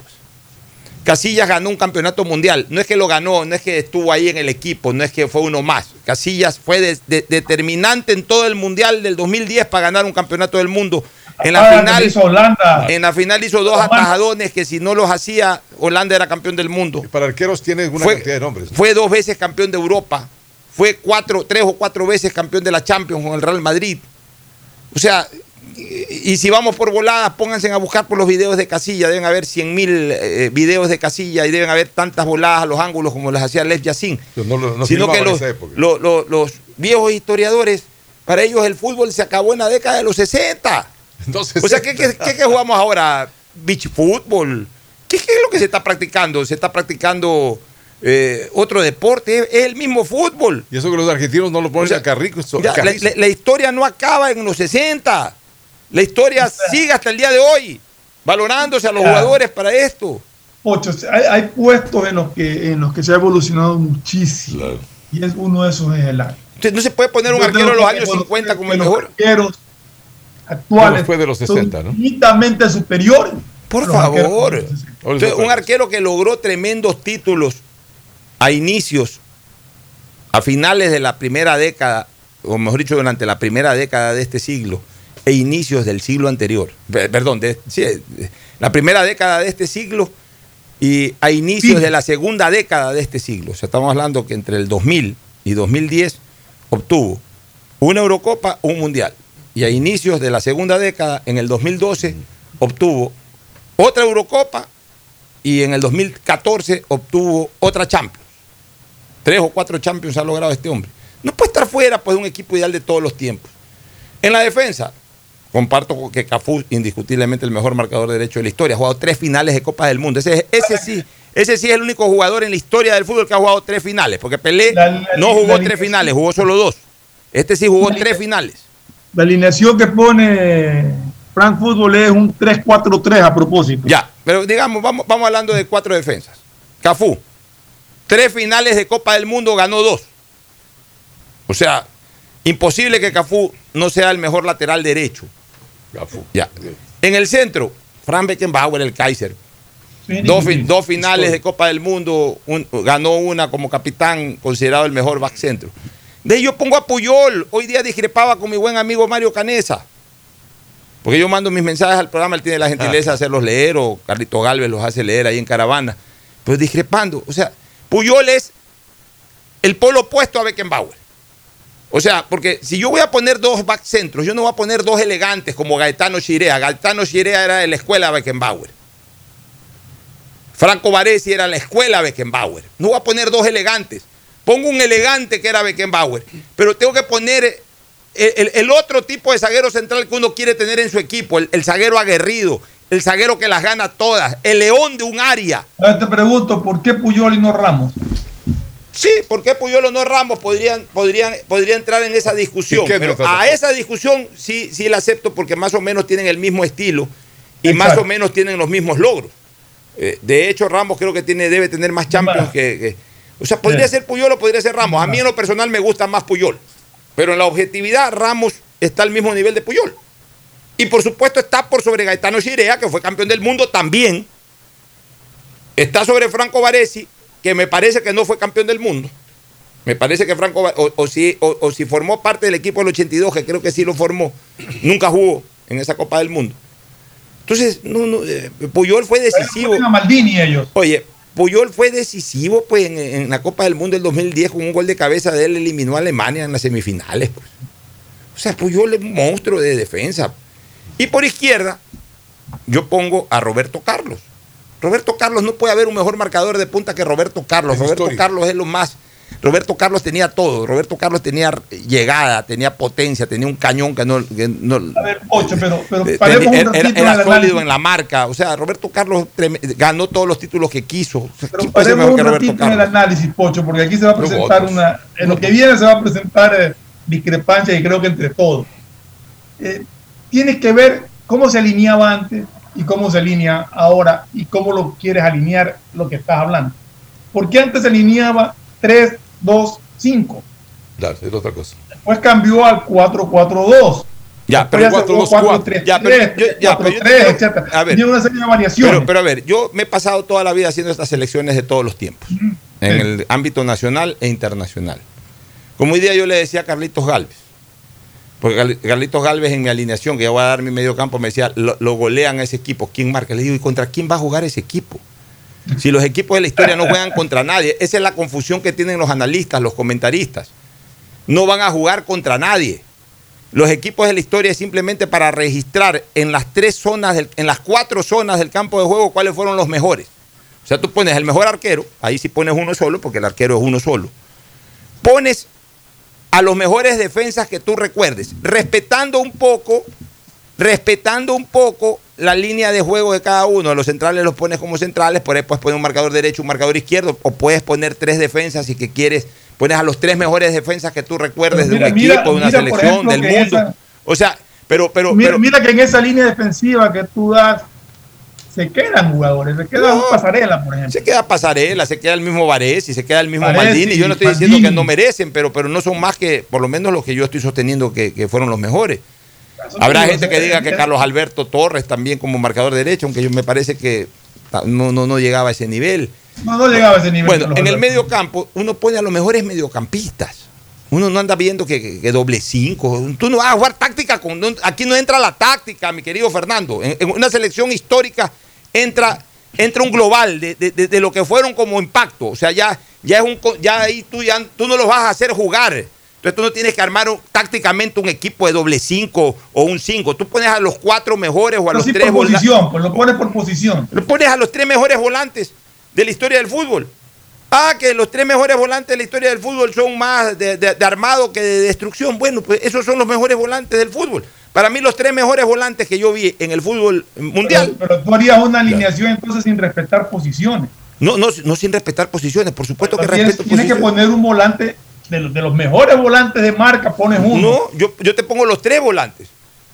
Casillas ganó un campeonato mundial. No es que lo ganó, no es que estuvo ahí en el equipo, no es que fue uno más. Casillas fue de- de- determinante en todo el mundial del 2010 para ganar un campeonato del mundo. En la
Ah,
final,
hizo Holanda.
en la final hizo dos atajadones que si no los hacía, Holanda era campeón del mundo.
Para arqueros tiene una
Fue-
cantidad de nombres.
Fue dos veces campeón de Europa. Fue cuatro, tres o cuatro veces campeón de la Champions con el Real Madrid. O sea, y, si vamos por voladas, pónganse a buscar por los videos de Casilla. Deben haber 100 mil videos de Casilla y deben haber tantas voladas a los ángulos como las hacía Lev Yassin.
No, no
Sino que los, lo- lo- los viejos historiadores, para ellos el fútbol se acabó en la década de los 60. O sea, ¿qué, qué, qué- qué jugamos ahora? Beach fútbol. ¿Qué, es lo que se está practicando? Se está practicando eh, otro deporte, es, el mismo fútbol.
Y eso que los argentinos no lo ponen
O sea,
a carrico.
la historia no acaba en los 60. La historia sigue hasta el día de hoy, valorándose a los jugadores para esto.
Ocho, hay, hay puestos en los que en los que se ha evolucionado muchísimo. Y es uno de esos es el arco.
Entonces, no se puede poner un
Yo
arquero de los años
reconocer
50 como el
los
mejor.
arqueros actuales
No, fue de los 60,
son
¿no?
infinitamente superiores.
Por
los
favor.
de los 60.
Entonces, un arquero que logró tremendos títulos a inicios, a finales de la primera década, o mejor dicho, durante la primera década de este siglo, e inicios del siglo anterior. Pe- Perdón, de, sí, de- la primera década de este siglo y a inicios de la segunda década de este siglo. O sea, estamos hablando que entre el 2000 y 2010 obtuvo una Eurocopa, un Mundial. Y a inicios de la segunda década, en el 2012, obtuvo otra Eurocopa y en el 2014 obtuvo otra Champions. Tres o cuatro Champions ha logrado este hombre. No puede estar fuera pues, de un equipo ideal de todos los tiempos. En la defensa, comparto que Cafú, indiscutiblemente el mejor marcador derecho de la historia, ha jugado tres finales de Copa del Mundo. Ese, ese sí, ese sí es el único jugador en la historia del fútbol que ha jugado tres finales, porque Pelé no jugó tres finales, jugó solo dos. Este sí jugó tres finales.
La alineación que pone Frank Fútbol es un 3-4-3 a propósito.
Ya, pero digamos, vamos, vamos hablando de cuatro defensas. Cafú, tres finales de Copa del Mundo, ganó dos. O sea, imposible que Cafú no sea el mejor lateral derecho. Ya. En el centro, Frank Beckenbauer, el Kaiser. Dos, fi- dos finales de Copa del Mundo, un- ganó una como capitán, considerado el mejor back centro. De ahí yo pongo a Puyol, hoy día discrepaba con mi buen amigo Mario Canesa. Porque yo mando mis mensajes al programa, él tiene la gentileza de hacerlos leer, o Carlito Galvez los hace leer ahí en caravana. Pero discrepando. O sea, Puyol es el polo opuesto a Beckenbauer. O sea, porque si yo voy a poner dos back centros, yo no voy a poner dos elegantes como Gaetano Chirea. Gaetano Chirea era de la escuela Beckenbauer. Franco Baresi era la escuela Beckenbauer. No voy a poner dos elegantes. Pongo un elegante que era Beckenbauer, pero tengo que poner el, otro tipo de zaguero central que uno quiere tener en su equipo, el, zaguero aguerrido, el zaguero que las gana todas, el león de un área.
Te pregunto, ¿por qué Puyol y no Ramos?
Sí, ¿por qué Puyol o no Ramos podrían, podrían, podría entrar en esa discusión?
¿Y qué
Pero
no está
a esa discusión sí, sí la acepto porque más o menos tienen el mismo estilo y más o menos tienen los mismos logros. Eh, de hecho, Ramos creo que tiene, debe tener más champions que, que- O sea, podría
Sí.
ser Puyol o podría ser Ramos. A mí en lo personal me gusta más Puyol. Pero en la objetividad, Ramos está al mismo nivel de Puyol. Y por supuesto está por sobre Gaetano Chirea, que fue campeón del mundo también. Está sobre Franco Baresi, que me parece que no fue campeón del mundo. Me parece que Franco, o, o si, o, o si formó parte del equipo del 82, que creo que sí lo formó, nunca jugó en esa Copa del Mundo. Entonces, no, no, eh, Puyol fue decisivo.
Ponen a Maldini ellos.
Oye, Puyol fue decisivo pues, en, en la Copa del Mundo del 2010 con un gol de cabeza de él, eliminó a Alemania en las semifinales. pues. O sea, Puyol es un monstruo de defensa. Y por izquierda, yo pongo a Roberto Carlos. Roberto Carlos no puede haber un mejor marcador de punta que Roberto Carlos.
Es
Roberto
histórico.
Carlos es lo más. Roberto Carlos tenía todo. Roberto Carlos tenía llegada, tenía potencia, tenía un cañón que no. que no-
A ver, Ocho, pero, pero paremos un
era, era-
ratito
era
en el
sólido
análisis.
en la marca. O sea, Roberto Carlos ganó todos los títulos que quiso.
Pero
¿quién puede ser
paremos un ratito en el análisis, Pocho, porque aquí se va a presentar una. En lo que viene se va a presentar eh, discrepancia y creo que entre todos. Eh, tienes que ver cómo se alineaba antes y cómo se alinea ahora y cómo lo quieres alinear lo que estás hablando. Porque antes se alineaba 3, 2, 5.
Dale, es otra cosa.
Después cambió al 4, 4, 2.
Ya, pero
se jugó 4, 3,
Ya, pero
3,
yo- ya,
4,
pero yo te
3,
quiero-
etcétera.
a ver.
Tiene una serie de variaciones.
Pero, pero a ver, yo me he pasado toda la vida haciendo estas selecciones de todos los tiempos, en el ámbito nacional e internacional. Como hoy día yo le decía a Carlitos Galvez, porque Carlitos Galvez en mi alineación, que ya voy a dar mi medio campo, me decía, lo, lo golean a ese equipo, ¿quién marca? Le digo, ¿y contra quién va a jugar ese equipo? Si los equipos de la historia no juegan contra nadie, esa es la confusión que tienen los analistas, los comentaristas. No van a jugar contra nadie. Los equipos de la historia es simplemente para registrar en las tres zonas, del- en las cuatro zonas del campo de juego cuáles fueron los mejores. O sea, tú pones el mejor arquero, ahí sí pones uno solo, porque el arquero es uno solo. Pones a los mejores defensas que tú recuerdes, respetando un poco, respetando un poco la línea de juego de cada uno. Los centrales los pones como centrales, por ahí puedes poner un marcador derecho, un marcador izquierdo, o puedes poner tres defensas y que quieres, pones a los tres mejores defensas que tú recuerdes
Pero
de un
mira,
equipo, de una
mira,
selección,
ejemplo,
del mundo.
esa-
O sea, pero, pero,
mira,
pero-
mira que en esa línea defensiva que tú das, se quedan jugadores, se queda
No.
pasarela, por ejemplo.
Se queda Pasarela, se queda el mismo Varese, se queda el mismo
Varese,
Maldini. Yo no estoy diciendo que no merecen, pero, pero no son más que, por lo menos, los que yo estoy sosteniendo que, que fueron los mejores. Habrá gente que diga que Carlos Alberto Torres también como marcador derecho, aunque yo me parece que no, no, no llegaba a ese nivel.
No, no llegaba a ese nivel.
Bueno, en el medio campo uno pone a los mejores mediocampistas. Uno no anda viendo que, que- que doble cinco. Tú no vas a jugar táctica. Con, no- aquí no entra la táctica, mi querido Fernando. En, en una selección histórica entra, entra un global de, de- de- lo que fueron como impacto. O sea, ya, ya, es un, ya ahí tú, ya, tú no los vas a hacer jugar. Entonces tú no tienes que armar un- tácticamente un equipo de doble cinco o un cinco. Tú pones a los cuatro mejores o a
Pero
los
sí
tres
por posición, pues lo pones por posición.
lo pones a los tres mejores volantes de la historia del fútbol. Ah, que los tres mejores volantes de la historia del fútbol son más de, de- de armado que de destrucción. Bueno, pues esos son los mejores volantes del fútbol. Para mí los tres mejores volantes que yo vi en el fútbol mundial,
Pero, pero tú harías una alineación entonces sin respetar posiciones.
no, no, no sin respetar posiciones, por supuesto que
Tienes,
respeto
tienes que poner un volante de los, de los mejores volantes de marca, pones uno.
No, yo, yo te pongo los tres volantes.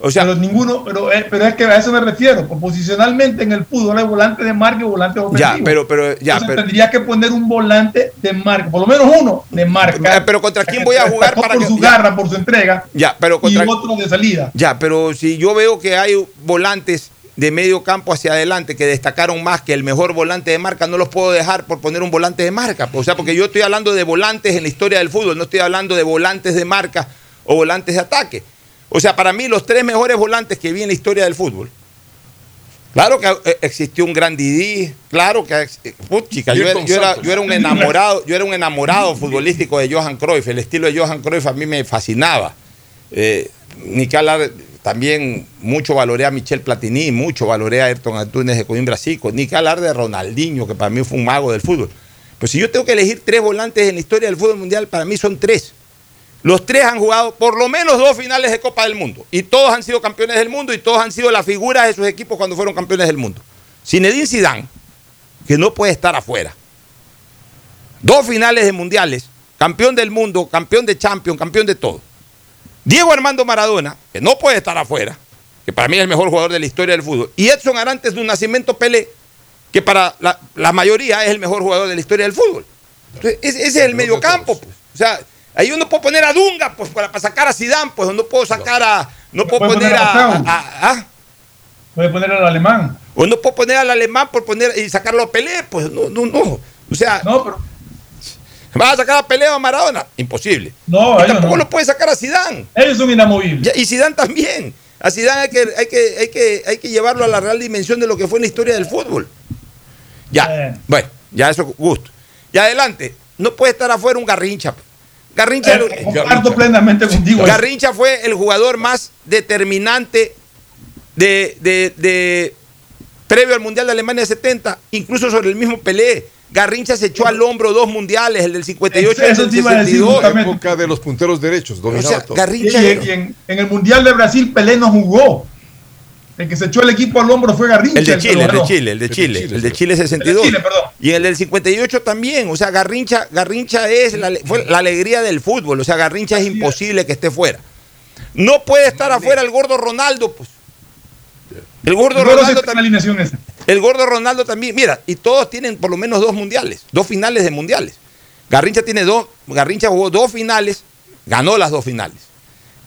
O sea,
pero ninguno, pero, eh, pero es que a eso me refiero. Posicionalmente en el fútbol hay volante de marca y volante ofensivo.
ya, pero, pero, ya,
Entonces
pero,
tendría que poner un volante de marca, por lo menos uno de marca.
Eh, pero ¿contra quién voy a jugar para
por
que-
su
ya.
garra, por su entrega,
ya, pero contra,
y otro de salida.
Ya, pero si yo veo que hay volantes de medio campo hacia adelante que destacaron más que el mejor volante de marca, no los puedo dejar por poner un volante de marca. O sea, porque yo estoy hablando de volantes en la historia del fútbol, no estoy hablando de volantes de marca o volantes de ataque. O sea, para mí los tres mejores volantes que vi en la historia del fútbol. Claro que eh, existió un gran Didi, claro que eh, puchica, yo, era, yo era- yo era un enamorado, yo era un enamorado futbolístico de Johan Cruyff, el estilo de Johan Cruyff a mí me fascinaba. Eh, ni que hablar, también mucho valoré a Michel Platini, mucho valoré a Ayrton Antunes de Coimbra Chico, ni que hablar de Ronaldinho, que para mí fue un mago del fútbol. Pues si yo tengo que elegir tres volantes en la historia del fútbol mundial, para mí son tres. Los tres han jugado por lo menos dos finales de Copa del Mundo. Y todos han sido campeones del mundo y todos han sido las figuras de sus equipos cuando fueron campeones del mundo. Zinedine Zidane, que no puede estar afuera. Dos finales de mundiales, campeón del mundo, campeón de Champions, campeón de todo. Diego Armando Maradona, que no puede estar afuera, que para mí es el mejor jugador de la historia del fútbol. Y Edson Arantes de un nacimiento Pelé, que para la, la mayoría es el mejor jugador de la historia del fútbol. Entonces, ese, ese es el mediocampo. Pues. O sea, ahí uno puede poner a Dunga pues, para, para sacar a Zidane, pues no puedo sacar a. No puedo poner
poner a
a. A- a-
Puede poner al alemán.
o no puedo poner al alemán por poner y sacarlo a Pelé, pues no, no, no. O sea,
No, pero
¿vas a sacar a Pelé o a Maradona? Imposible.
No,
y tampoco
no.
lo puede sacar a Zidane.
ellos son inamovibles.
Y Zidane también. A Zidane hay que, hay, que, hay, que, hay que llevarlo a la real dimensión de lo que fue en la historia del fútbol. Ya, bueno, ya eso gusto. Y adelante, no puede estar afuera un Garrincha. Garrincha,
Eh, comparto plenamente contigo.
Garrincha fue el jugador más determinante de, de- de- previo al Mundial de Alemania 70, incluso sobre el mismo Pelé. Garrincha se echó al hombro dos mundiales, el del 58 y el del
te iba a decir
62.
justamente.
época de los punteros derechos, dominaba
O sea,
todo.
Garrincha
Y,
era-
y en, en el Mundial de Brasil, Pelé no jugó. El que se echó el equipo al hombro fue Garrincha.
El de Chile, el de. Chile, el de Chile, el de Chile
El de
62.
Chile, perdón.
Y el del 58 también. O sea, Garrincha, Garrincha es la, fue la alegría del fútbol. O sea, Garrincha es imposible que esté fuera. No puede estar afuera el gordo Ronaldo, pues. El gordo Ronaldo
está en la
también. El gordo Ronaldo también. Mira, y todos tienen por lo menos dos mundiales, dos finales de mundiales. Garrincha tiene dos, Garrincha jugó dos finales, ganó las dos finales.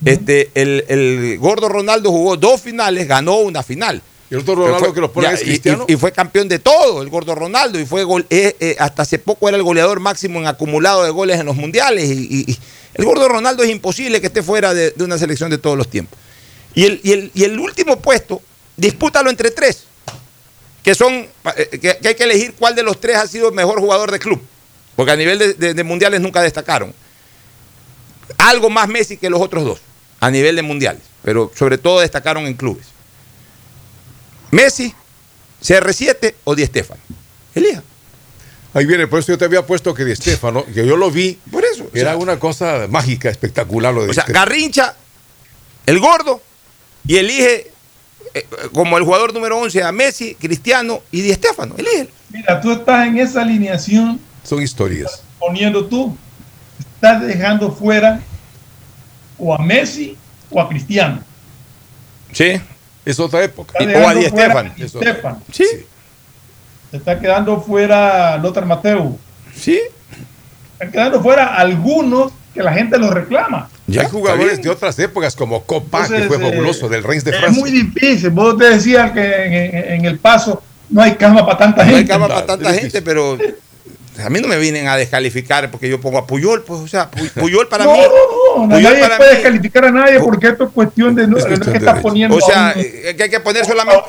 Este, el, el gordo Ronaldo jugó dos finales, ganó una final.
Y el otro Ronaldo
Pero fue-
que los pone
ya,
es
y-
cristiano.
Y, y fue campeón de todo, el gordo Ronaldo. Y fue gol- eh, eh, hasta hace poco era el goleador máximo en acumulado de goles en los mundiales. Y, el gordo Ronaldo es imposible que esté fuera de, de una selección de todos los tiempos. Y el, y el- y el último puesto, dispútalo entre tres. Que son, eh, que, que hay que elegir cuál de los tres ha sido el mejor jugador de club. Porque a nivel de, de- de mundiales nunca destacaron. Algo más Messi que los otros dos, a nivel de mundiales. Pero sobre todo destacaron en clubes. Messi, CR7 o Di Stéfano. Elija.
Ahí viene, por eso yo te había puesto que Di Stéfano, que yo lo vi,
Por eso. o
era
sea,
una cosa mágica, espectacular lo de
O sea. Garrincha, el gordo, y elige eh, como el jugador número 11 a Messi, Cristiano y Di Stéfano. Elige.
Mira, tú estás en esa alineación
Son historias.
poniendo tú. Estás dejando fuera o a Messi o a Cristiano.
Sí.
Es otra época.
Y- o a Di
Es otra.
Stéfano.
Sí.
Se está quedando fuera Lothar Mateo.
Sí.
Están quedando fuera algunos que la gente los reclama.
Ya,
Hay jugadores de otras épocas como Copa, que fue
eh,
fabuloso, del Reims de
Es
Francia.
muy difícil. Vos te decías que en, en- en el paso no hay cama para tanta
No
gente.
hay cama para tanta
es
gente, pero a mí no me vienen a descalificar porque yo pongo a Puyol, pues, o sea, Pu- *laughs* Puyol para
no,
mí.
no, no,
Puyol
nadie
para
puede
mí-
descalificar a nadie porque esto es cuestión de no,
Es
no
cuestión
que estás poniendo.
O sea, eh, que hay que poner solamente.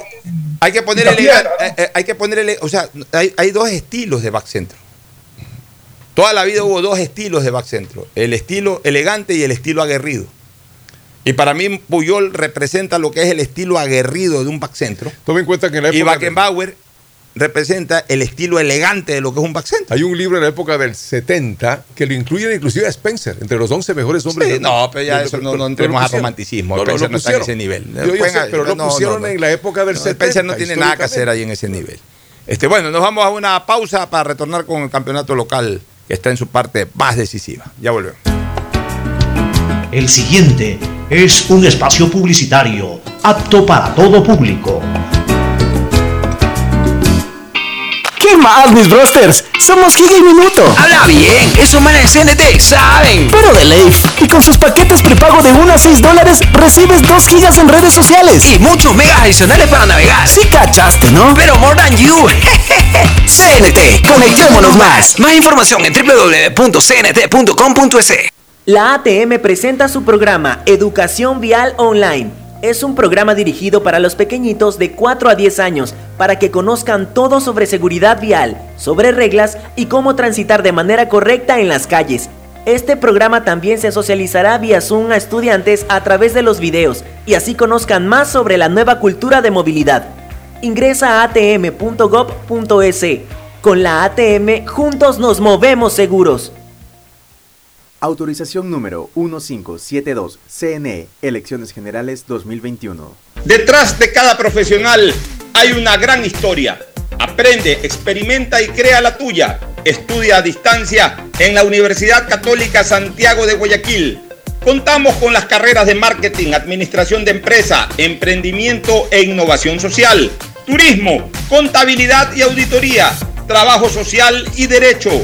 Hay que poner
piedra,
eh, eh, hay que poner ele- o sea, hay, hay dos estilos de back centro. Toda la vida hubo dos estilos de back centro, el estilo elegante y el estilo aguerrido. Y para mí Puyol representa lo que es el estilo aguerrido de un back centro
Tome en cuenta que en la
y
época. de-
Beckenbauer representa el estilo elegante de lo que es un back centro.
hay un libro en la época del 70 que lo incluyen inclusive a Spencer, entre los 11 mejores hombres
Sí, no, pero ya eso no, no entremos a romanticismo. Spencer no está en ese nivel.
Yo, yo sé, pero lo
No,
pusieron
no, no.
en la época del
No,
70.
Spencer no tiene nada que hacer ahí en ese nivel. Este, bueno, nos vamos a una pausa para retornar con el campeonato local que está en su parte más decisiva. Ya volvemos.
El siguiente es un espacio publicitario apto para todo público.
¿Qué más, mis brosters? Somos Giga y Minuto.
Habla bien, esos manes de CNT saben.
Pero de Leif. Y con sus paquetes prepago de 1 a 6 dólares, recibes 2 gigas en redes sociales.
Y muchos megas adicionales para navegar.
Sí cachaste, ¿no?
Pero more than you. *laughs*
CNT, conectémonos más.
Más información en www.cnt.com.es.
La ATM presenta su programa Educación Vial Online. Es un programa dirigido para los pequeñitos de 4 a 10 años para que conozcan todo sobre seguridad vial, sobre reglas y cómo transitar de manera correcta en las calles. Este programa también se socializará vía Zoom a estudiantes a través de los videos y así conozcan más sobre la nueva cultura de movilidad. Ingresa a atm.gov.es. Con la ATM, juntos nos movemos seguros.
Autorización número 1572, CNE, Elecciones Generales 2021.
Detrás de cada profesional hay una gran historia. Aprende, experimenta y crea la tuya. Estudia a distancia en la Universidad Católica Santiago de Guayaquil. Contamos con las carreras de marketing, administración de empresa, emprendimiento e innovación social, turismo, contabilidad y auditoría, trabajo social y derecho.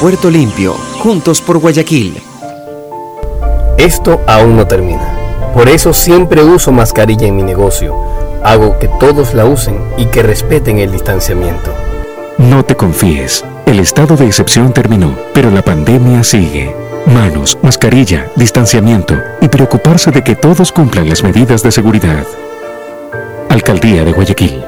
Puerto Limpio, juntos por Guayaquil.
Esto aún no termina. Por eso siempre uso mascarilla en mi negocio. Hago que todos la usen y que respeten el distanciamiento.
No te confíes. El estado de excepción terminó, pero la pandemia sigue. Manos, mascarilla, distanciamiento y preocuparse de que todos cumplan las medidas de seguridad. Alcaldía de Guayaquil.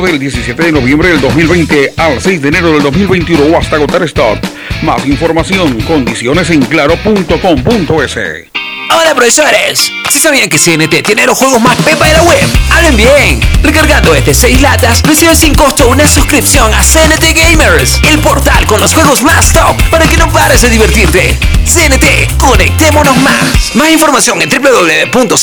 del 17 de noviembre del 2020 al 6 de enero del 2021 o hasta agotar stock. Más información, condiciones en claro.com.es.
Hola profesores, ¿sí sabían que CNT tiene los juegos más pepa de la web? ¡Hablen bien! Recargando este 6 latas, recibes sin costo una suscripción a CNT Gamers, el portal con los juegos más top para que no pares de divertirte. CNT, conectémonos más. Más información en www.cnt.com.es.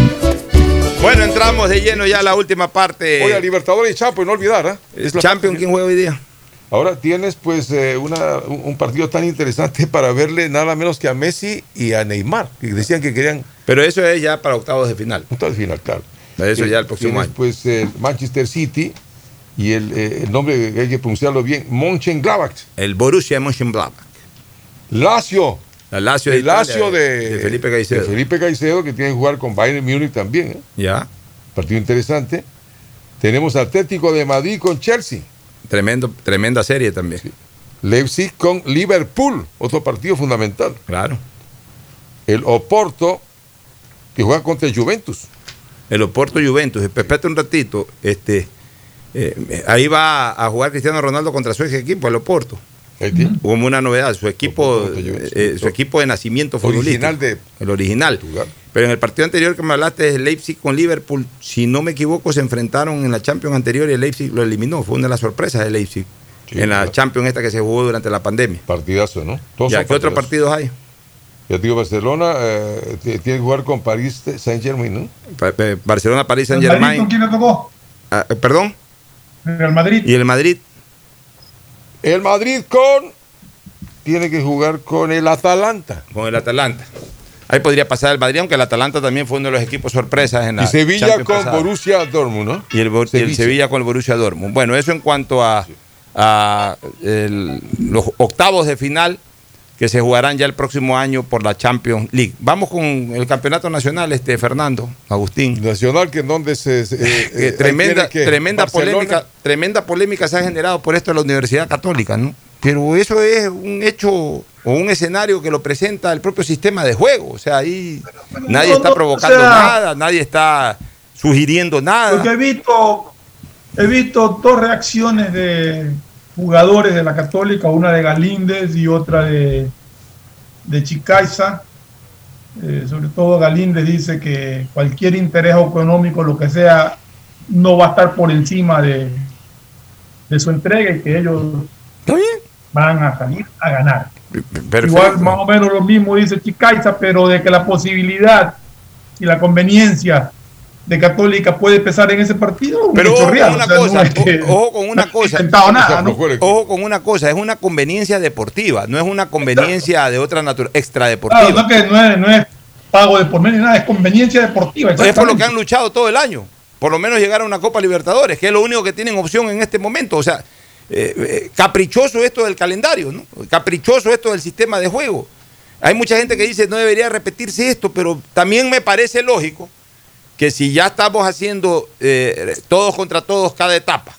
Bueno, entramos de lleno ya a la última parte.
Oye, Libertadores y Chapo, no olvidar, ¿ah?
Es Champion, ¿quién juega hoy día?
Ahora tienes pues eh, una- un un partido tan interesante para verle nada menos que a Messi y a Neymar, que decían que querían
Pero eso es ya para octavos de final.
octavos de final, claro.
Eso
Eh,
ya el próximo
tienes,
año.
pues el Manchester City y el, eh, el nombre hay que pronunciarlo bien, Mönchengladbach.
El Borussia Mönchengladbach.
Lazio.
La Lazio de
el Lazio de,
de Felipe Caicedo.
de Felipe Caicedo, que tiene que jugar con Bayern Múnich también. ¿eh?
Ya.
Partido interesante. Tenemos Atlético de Madrid con Chelsea.
Tremendo, tremenda serie también.
Leipzig con Liverpool, otro partido fundamental.
Claro.
El Oporto, que juega contra el Juventus.
El Oporto Juventus. Espérate un ratito. Este, eh, ahí va a jugar Cristiano Ronaldo contra su ex equipo, el Oporto. Como una novedad, su equipo, eh, su equipo de nacimiento futbolístico.
Original de
El original. Pero en el partido anterior que me hablaste de Leipzig con Liverpool, si no me equivoco, se enfrentaron en la Champions anterior y el Leipzig lo eliminó. Fue una de las sorpresas de Leipzig. en la Champions esta que se jugó durante la pandemia.
Partidazo, ¿no? Todos
Ya, ¿Qué otros partidos hay?
Ya te digo, Barcelona eh, tiene que jugar con París Saint Germain, ¿no?
Pa- Barcelona, París, Saint
¿El
Germain.
con quién le tocó?
Ah, eh, Perdón.
Real Madrid.
¿Y el Madrid?
El Madrid con. Tiene que jugar con el Atalanta.
Con el Atalanta. Ahí podría pasar el Madrid, aunque el Atalanta también fue uno de los equipos sorpresas en la
Y Sevilla
Champions
con
pasada.
Borussia Dortmund, ¿no?
Y el, y el
Sevilla.
Sevilla con el Borussia Dortmund. Bueno, eso en cuanto a, a el- los octavos de final que se jugarán ya el próximo año por la Champions League. Vamos con el campeonato nacional, este Fernando, Agustín.
Nacional, que en donde se. *laughs* eh,
Que tremenda,
que
tremenda
Barcelona-
polémica, tremenda polémica se ha generado por esto en la Universidad Católica, ¿no? Pero eso es un hecho o un escenario que lo presenta el propio sistema de juego. O sea, ahí nadie
no,
está
no,
provocando
o sea-
nada, nadie está sugiriendo nada.
Porque he visto, he visto dos reacciones de jugadores de la Católica, una de Galíndez y otra de, de Chicaiza. Eh, sobre todo Galíndez dice que cualquier interés económico, lo que sea, no va a estar por encima de, de su entrega y que ellos van a salir a ganar.
Perfecto.
Igual más o menos lo mismo dice Chicaiza, pero de que la posibilidad y la conveniencia de Católica puede pesar en ese partido,
Pero ojo
real,
con una
o sea, no
cosa,
es que-
o- ojo con una
no
cosa.
nada, ¿no?
Ojo con una cosa, es una conveniencia deportiva, no es una conveniencia de otra naturaleza,
Claro,
extradeportiva.
no, que no, es, no es pago de por medio, nada, es conveniencia deportiva.
Es por lo que han luchado todo el año. Por lo menos llegar a una Copa Libertadores, que es lo único que tienen opción en este momento. O sea, eh, eh, caprichoso esto del calendario, ¿no? Caprichoso esto del sistema de juego. Hay mucha gente que dice no debería repetirse esto, pero también me parece lógico que si ya estamos haciendo eh, todos contra todos cada etapa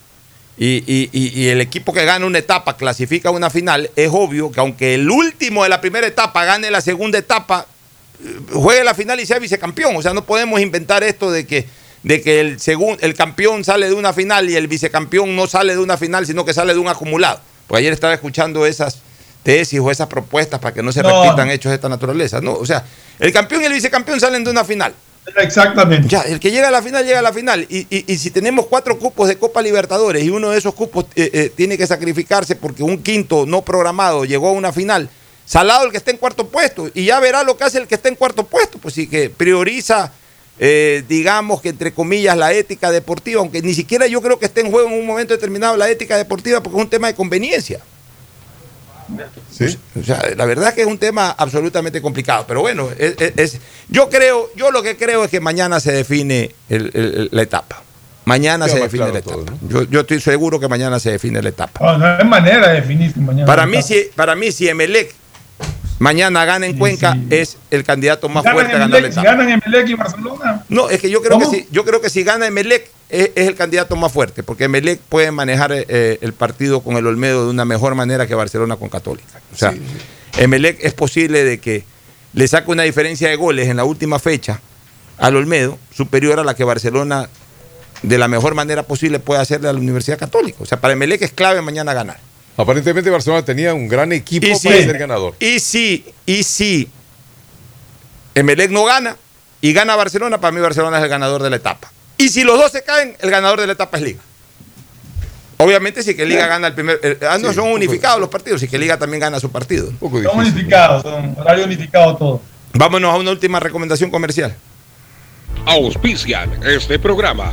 y, y- y- el equipo que gana una etapa clasifica a una final, es obvio que aunque el último de la primera etapa gane la segunda etapa, eh, juegue la final y sea vicecampeón. O sea, no podemos inventar esto de que, de que el, segun- el campeón sale de una final y el vicecampeón no sale de una final, sino que sale de un acumulado. Pues ayer estaba escuchando esas tesis o esas propuestas para que no se
No.
repitan hechos de esta naturaleza. No, o sea, el campeón y el vicecampeón salen de una final.
Exactamente.
Ya, el que llega a la final, llega a la final. Y, y- y si tenemos cuatro cupos de Copa Libertadores y uno de esos cupos eh, eh, tiene que sacrificarse porque un quinto no programado llegó a una final, salado el que está en cuarto puesto. Y ya verá lo que hace el que está en cuarto puesto. Pues sí, que prioriza, eh, digamos que entre comillas, la ética deportiva, aunque ni siquiera yo creo que esté en juego en un momento determinado la ética deportiva porque es un tema de conveniencia. O sea, la verdad es que es un tema absolutamente complicado. Pero bueno, es, es- es- yo creo, yo lo que creo es que mañana se define el- el- la etapa. Mañana
Queda
se define
claro
la etapa. yo, yo estoy seguro que mañana se define la etapa.
No, no hay manera de definir que mañana.
Para mí, si, para mí, si Emelec mañana gana en Cuenca, es el candidato más
ganan
fuerte a ganar
Emelec, si ganan Emelec y Barcelona,
No, es que yo creo que si, yo creo que si gana Emelec es, es el candidato más fuerte, porque Emelec puede manejar eh, el partido con el Olmedo de una mejor manera que Barcelona con Católica. O sea, Emelec es posible de que le saque una diferencia de goles en la última fecha al Olmedo superior a la que Barcelona de la mejor manera posible puede hacerle a la Universidad Católica. O sea, para Emelec es clave mañana ganar.
Aparentemente Barcelona tenía un gran equipo
Y si-
para ser ganador.
Y si, y si Emelec no gana y gana Barcelona, para mí Barcelona es el ganador de la etapa. Y si los dos se caen, el ganador de la etapa es Liga. Obviamente si que Liga gana el primer... eh, ah, no,
Sí,
son
un
unificados los partidos, si que Liga también gana su partido.
Un poco
Son unificados, son horario unificado todo.
Vámonos a una última recomendación comercial.
Auspician este programa.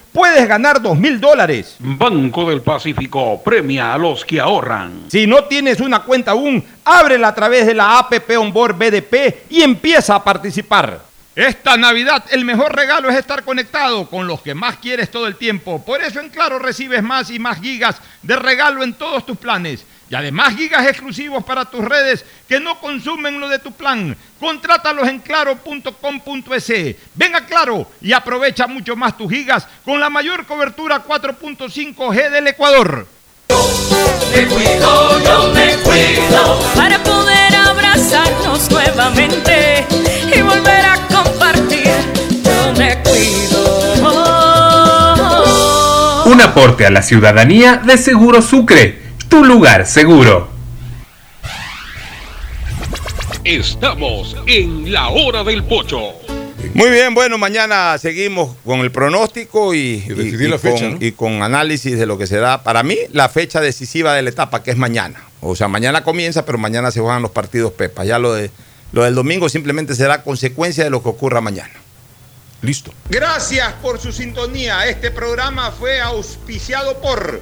puedes ganar 2 mil dólares.
Banco del Pacífico premia a los que ahorran.
Si no tienes una cuenta aún, ábrela a través de la APP Onboard BDP y empieza a participar. Esta Navidad el mejor regalo es estar conectado con los que más quieres todo el tiempo. Por eso en Claro recibes más y más gigas de regalo en todos tus planes. Y además gigas exclusivos para tus redes que no consumen lo de tu plan. Contrátalos en claro.com.es. Ven a Claro y aprovecha mucho más tus gigas con la mayor cobertura 4.5G del Ecuador.
Me cuido, yo me cuido para poder abrazarnos nuevamente y volver a compartir. Yo me cuido.
Un aporte a la ciudadanía de Seguro Sucre, tu lugar seguro.
Estamos en la hora del pocho.
Muy bien, bueno, mañana seguimos con el pronóstico y,
decidir
y
la fecha,
con,
¿no?
y con análisis de lo que será para mí la fecha decisiva de la etapa, que es mañana. O sea, mañana comienza, pero mañana se juegan los partidos Pepa. Ya lo, de, lo del domingo simplemente será consecuencia de lo que ocurra mañana.
Listo.
Gracias por su sintonía. Este programa fue auspiciado por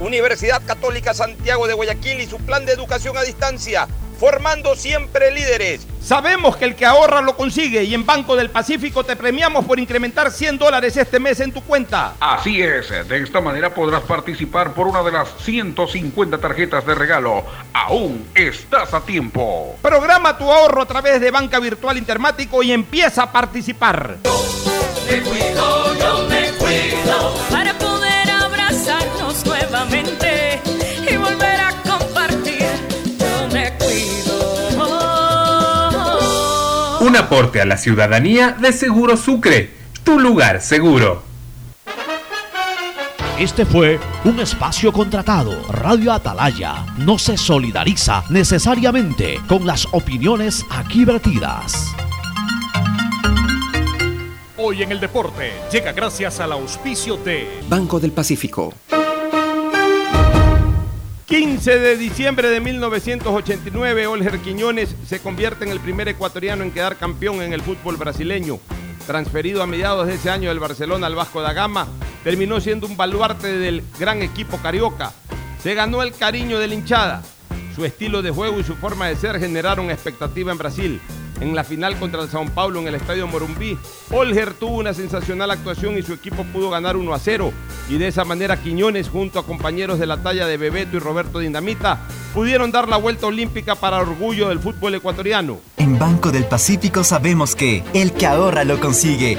Universidad Católica Santiago de Guayaquil y su plan de educación a distancia, formando siempre líderes. Sabemos que el que ahorra lo consigue y en Banco del Pacífico te premiamos por incrementar 100 dólares este mes en tu cuenta.
Así es, de esta manera podrás participar por una de las 150 tarjetas de regalo. Aún estás a tiempo.
Programa tu ahorro a través de Banca Virtual Intermático y empieza a participar.
Me cuido, yo me cuido para nuevamente y volver a compartir. Yo me cuido.
Un aporte a la ciudadanía de Seguro Sucre, tu lugar seguro.
Este fue un espacio contratado. Radio Atalaya no se solidariza necesariamente con las opiniones aquí vertidas.
Hoy en el deporte llega gracias al auspicio de
Banco del Pacífico.
15 de diciembre de 1989, Olger Quiñones se convierte en el primer ecuatoriano en quedar campeón en el fútbol brasileño. Transferido a mediados de ese año del Barcelona al Vasco da Gama, terminó siendo un baluarte del gran equipo carioca. Se ganó el cariño de la hinchada. Su estilo de juego y su forma de ser generaron expectativa en Brasil. En la final contra el Sao Paulo en el Estadio Morumbí, Olger tuvo una sensacional actuación y su equipo pudo ganar 1 a 0. Y de esa manera Quiñones, junto a compañeros de la talla de Bebeto y Roberto Dinamita, pudieron dar la vuelta olímpica para orgullo del fútbol ecuatoriano.
En Banco del Pacífico sabemos que el que ahorra lo consigue.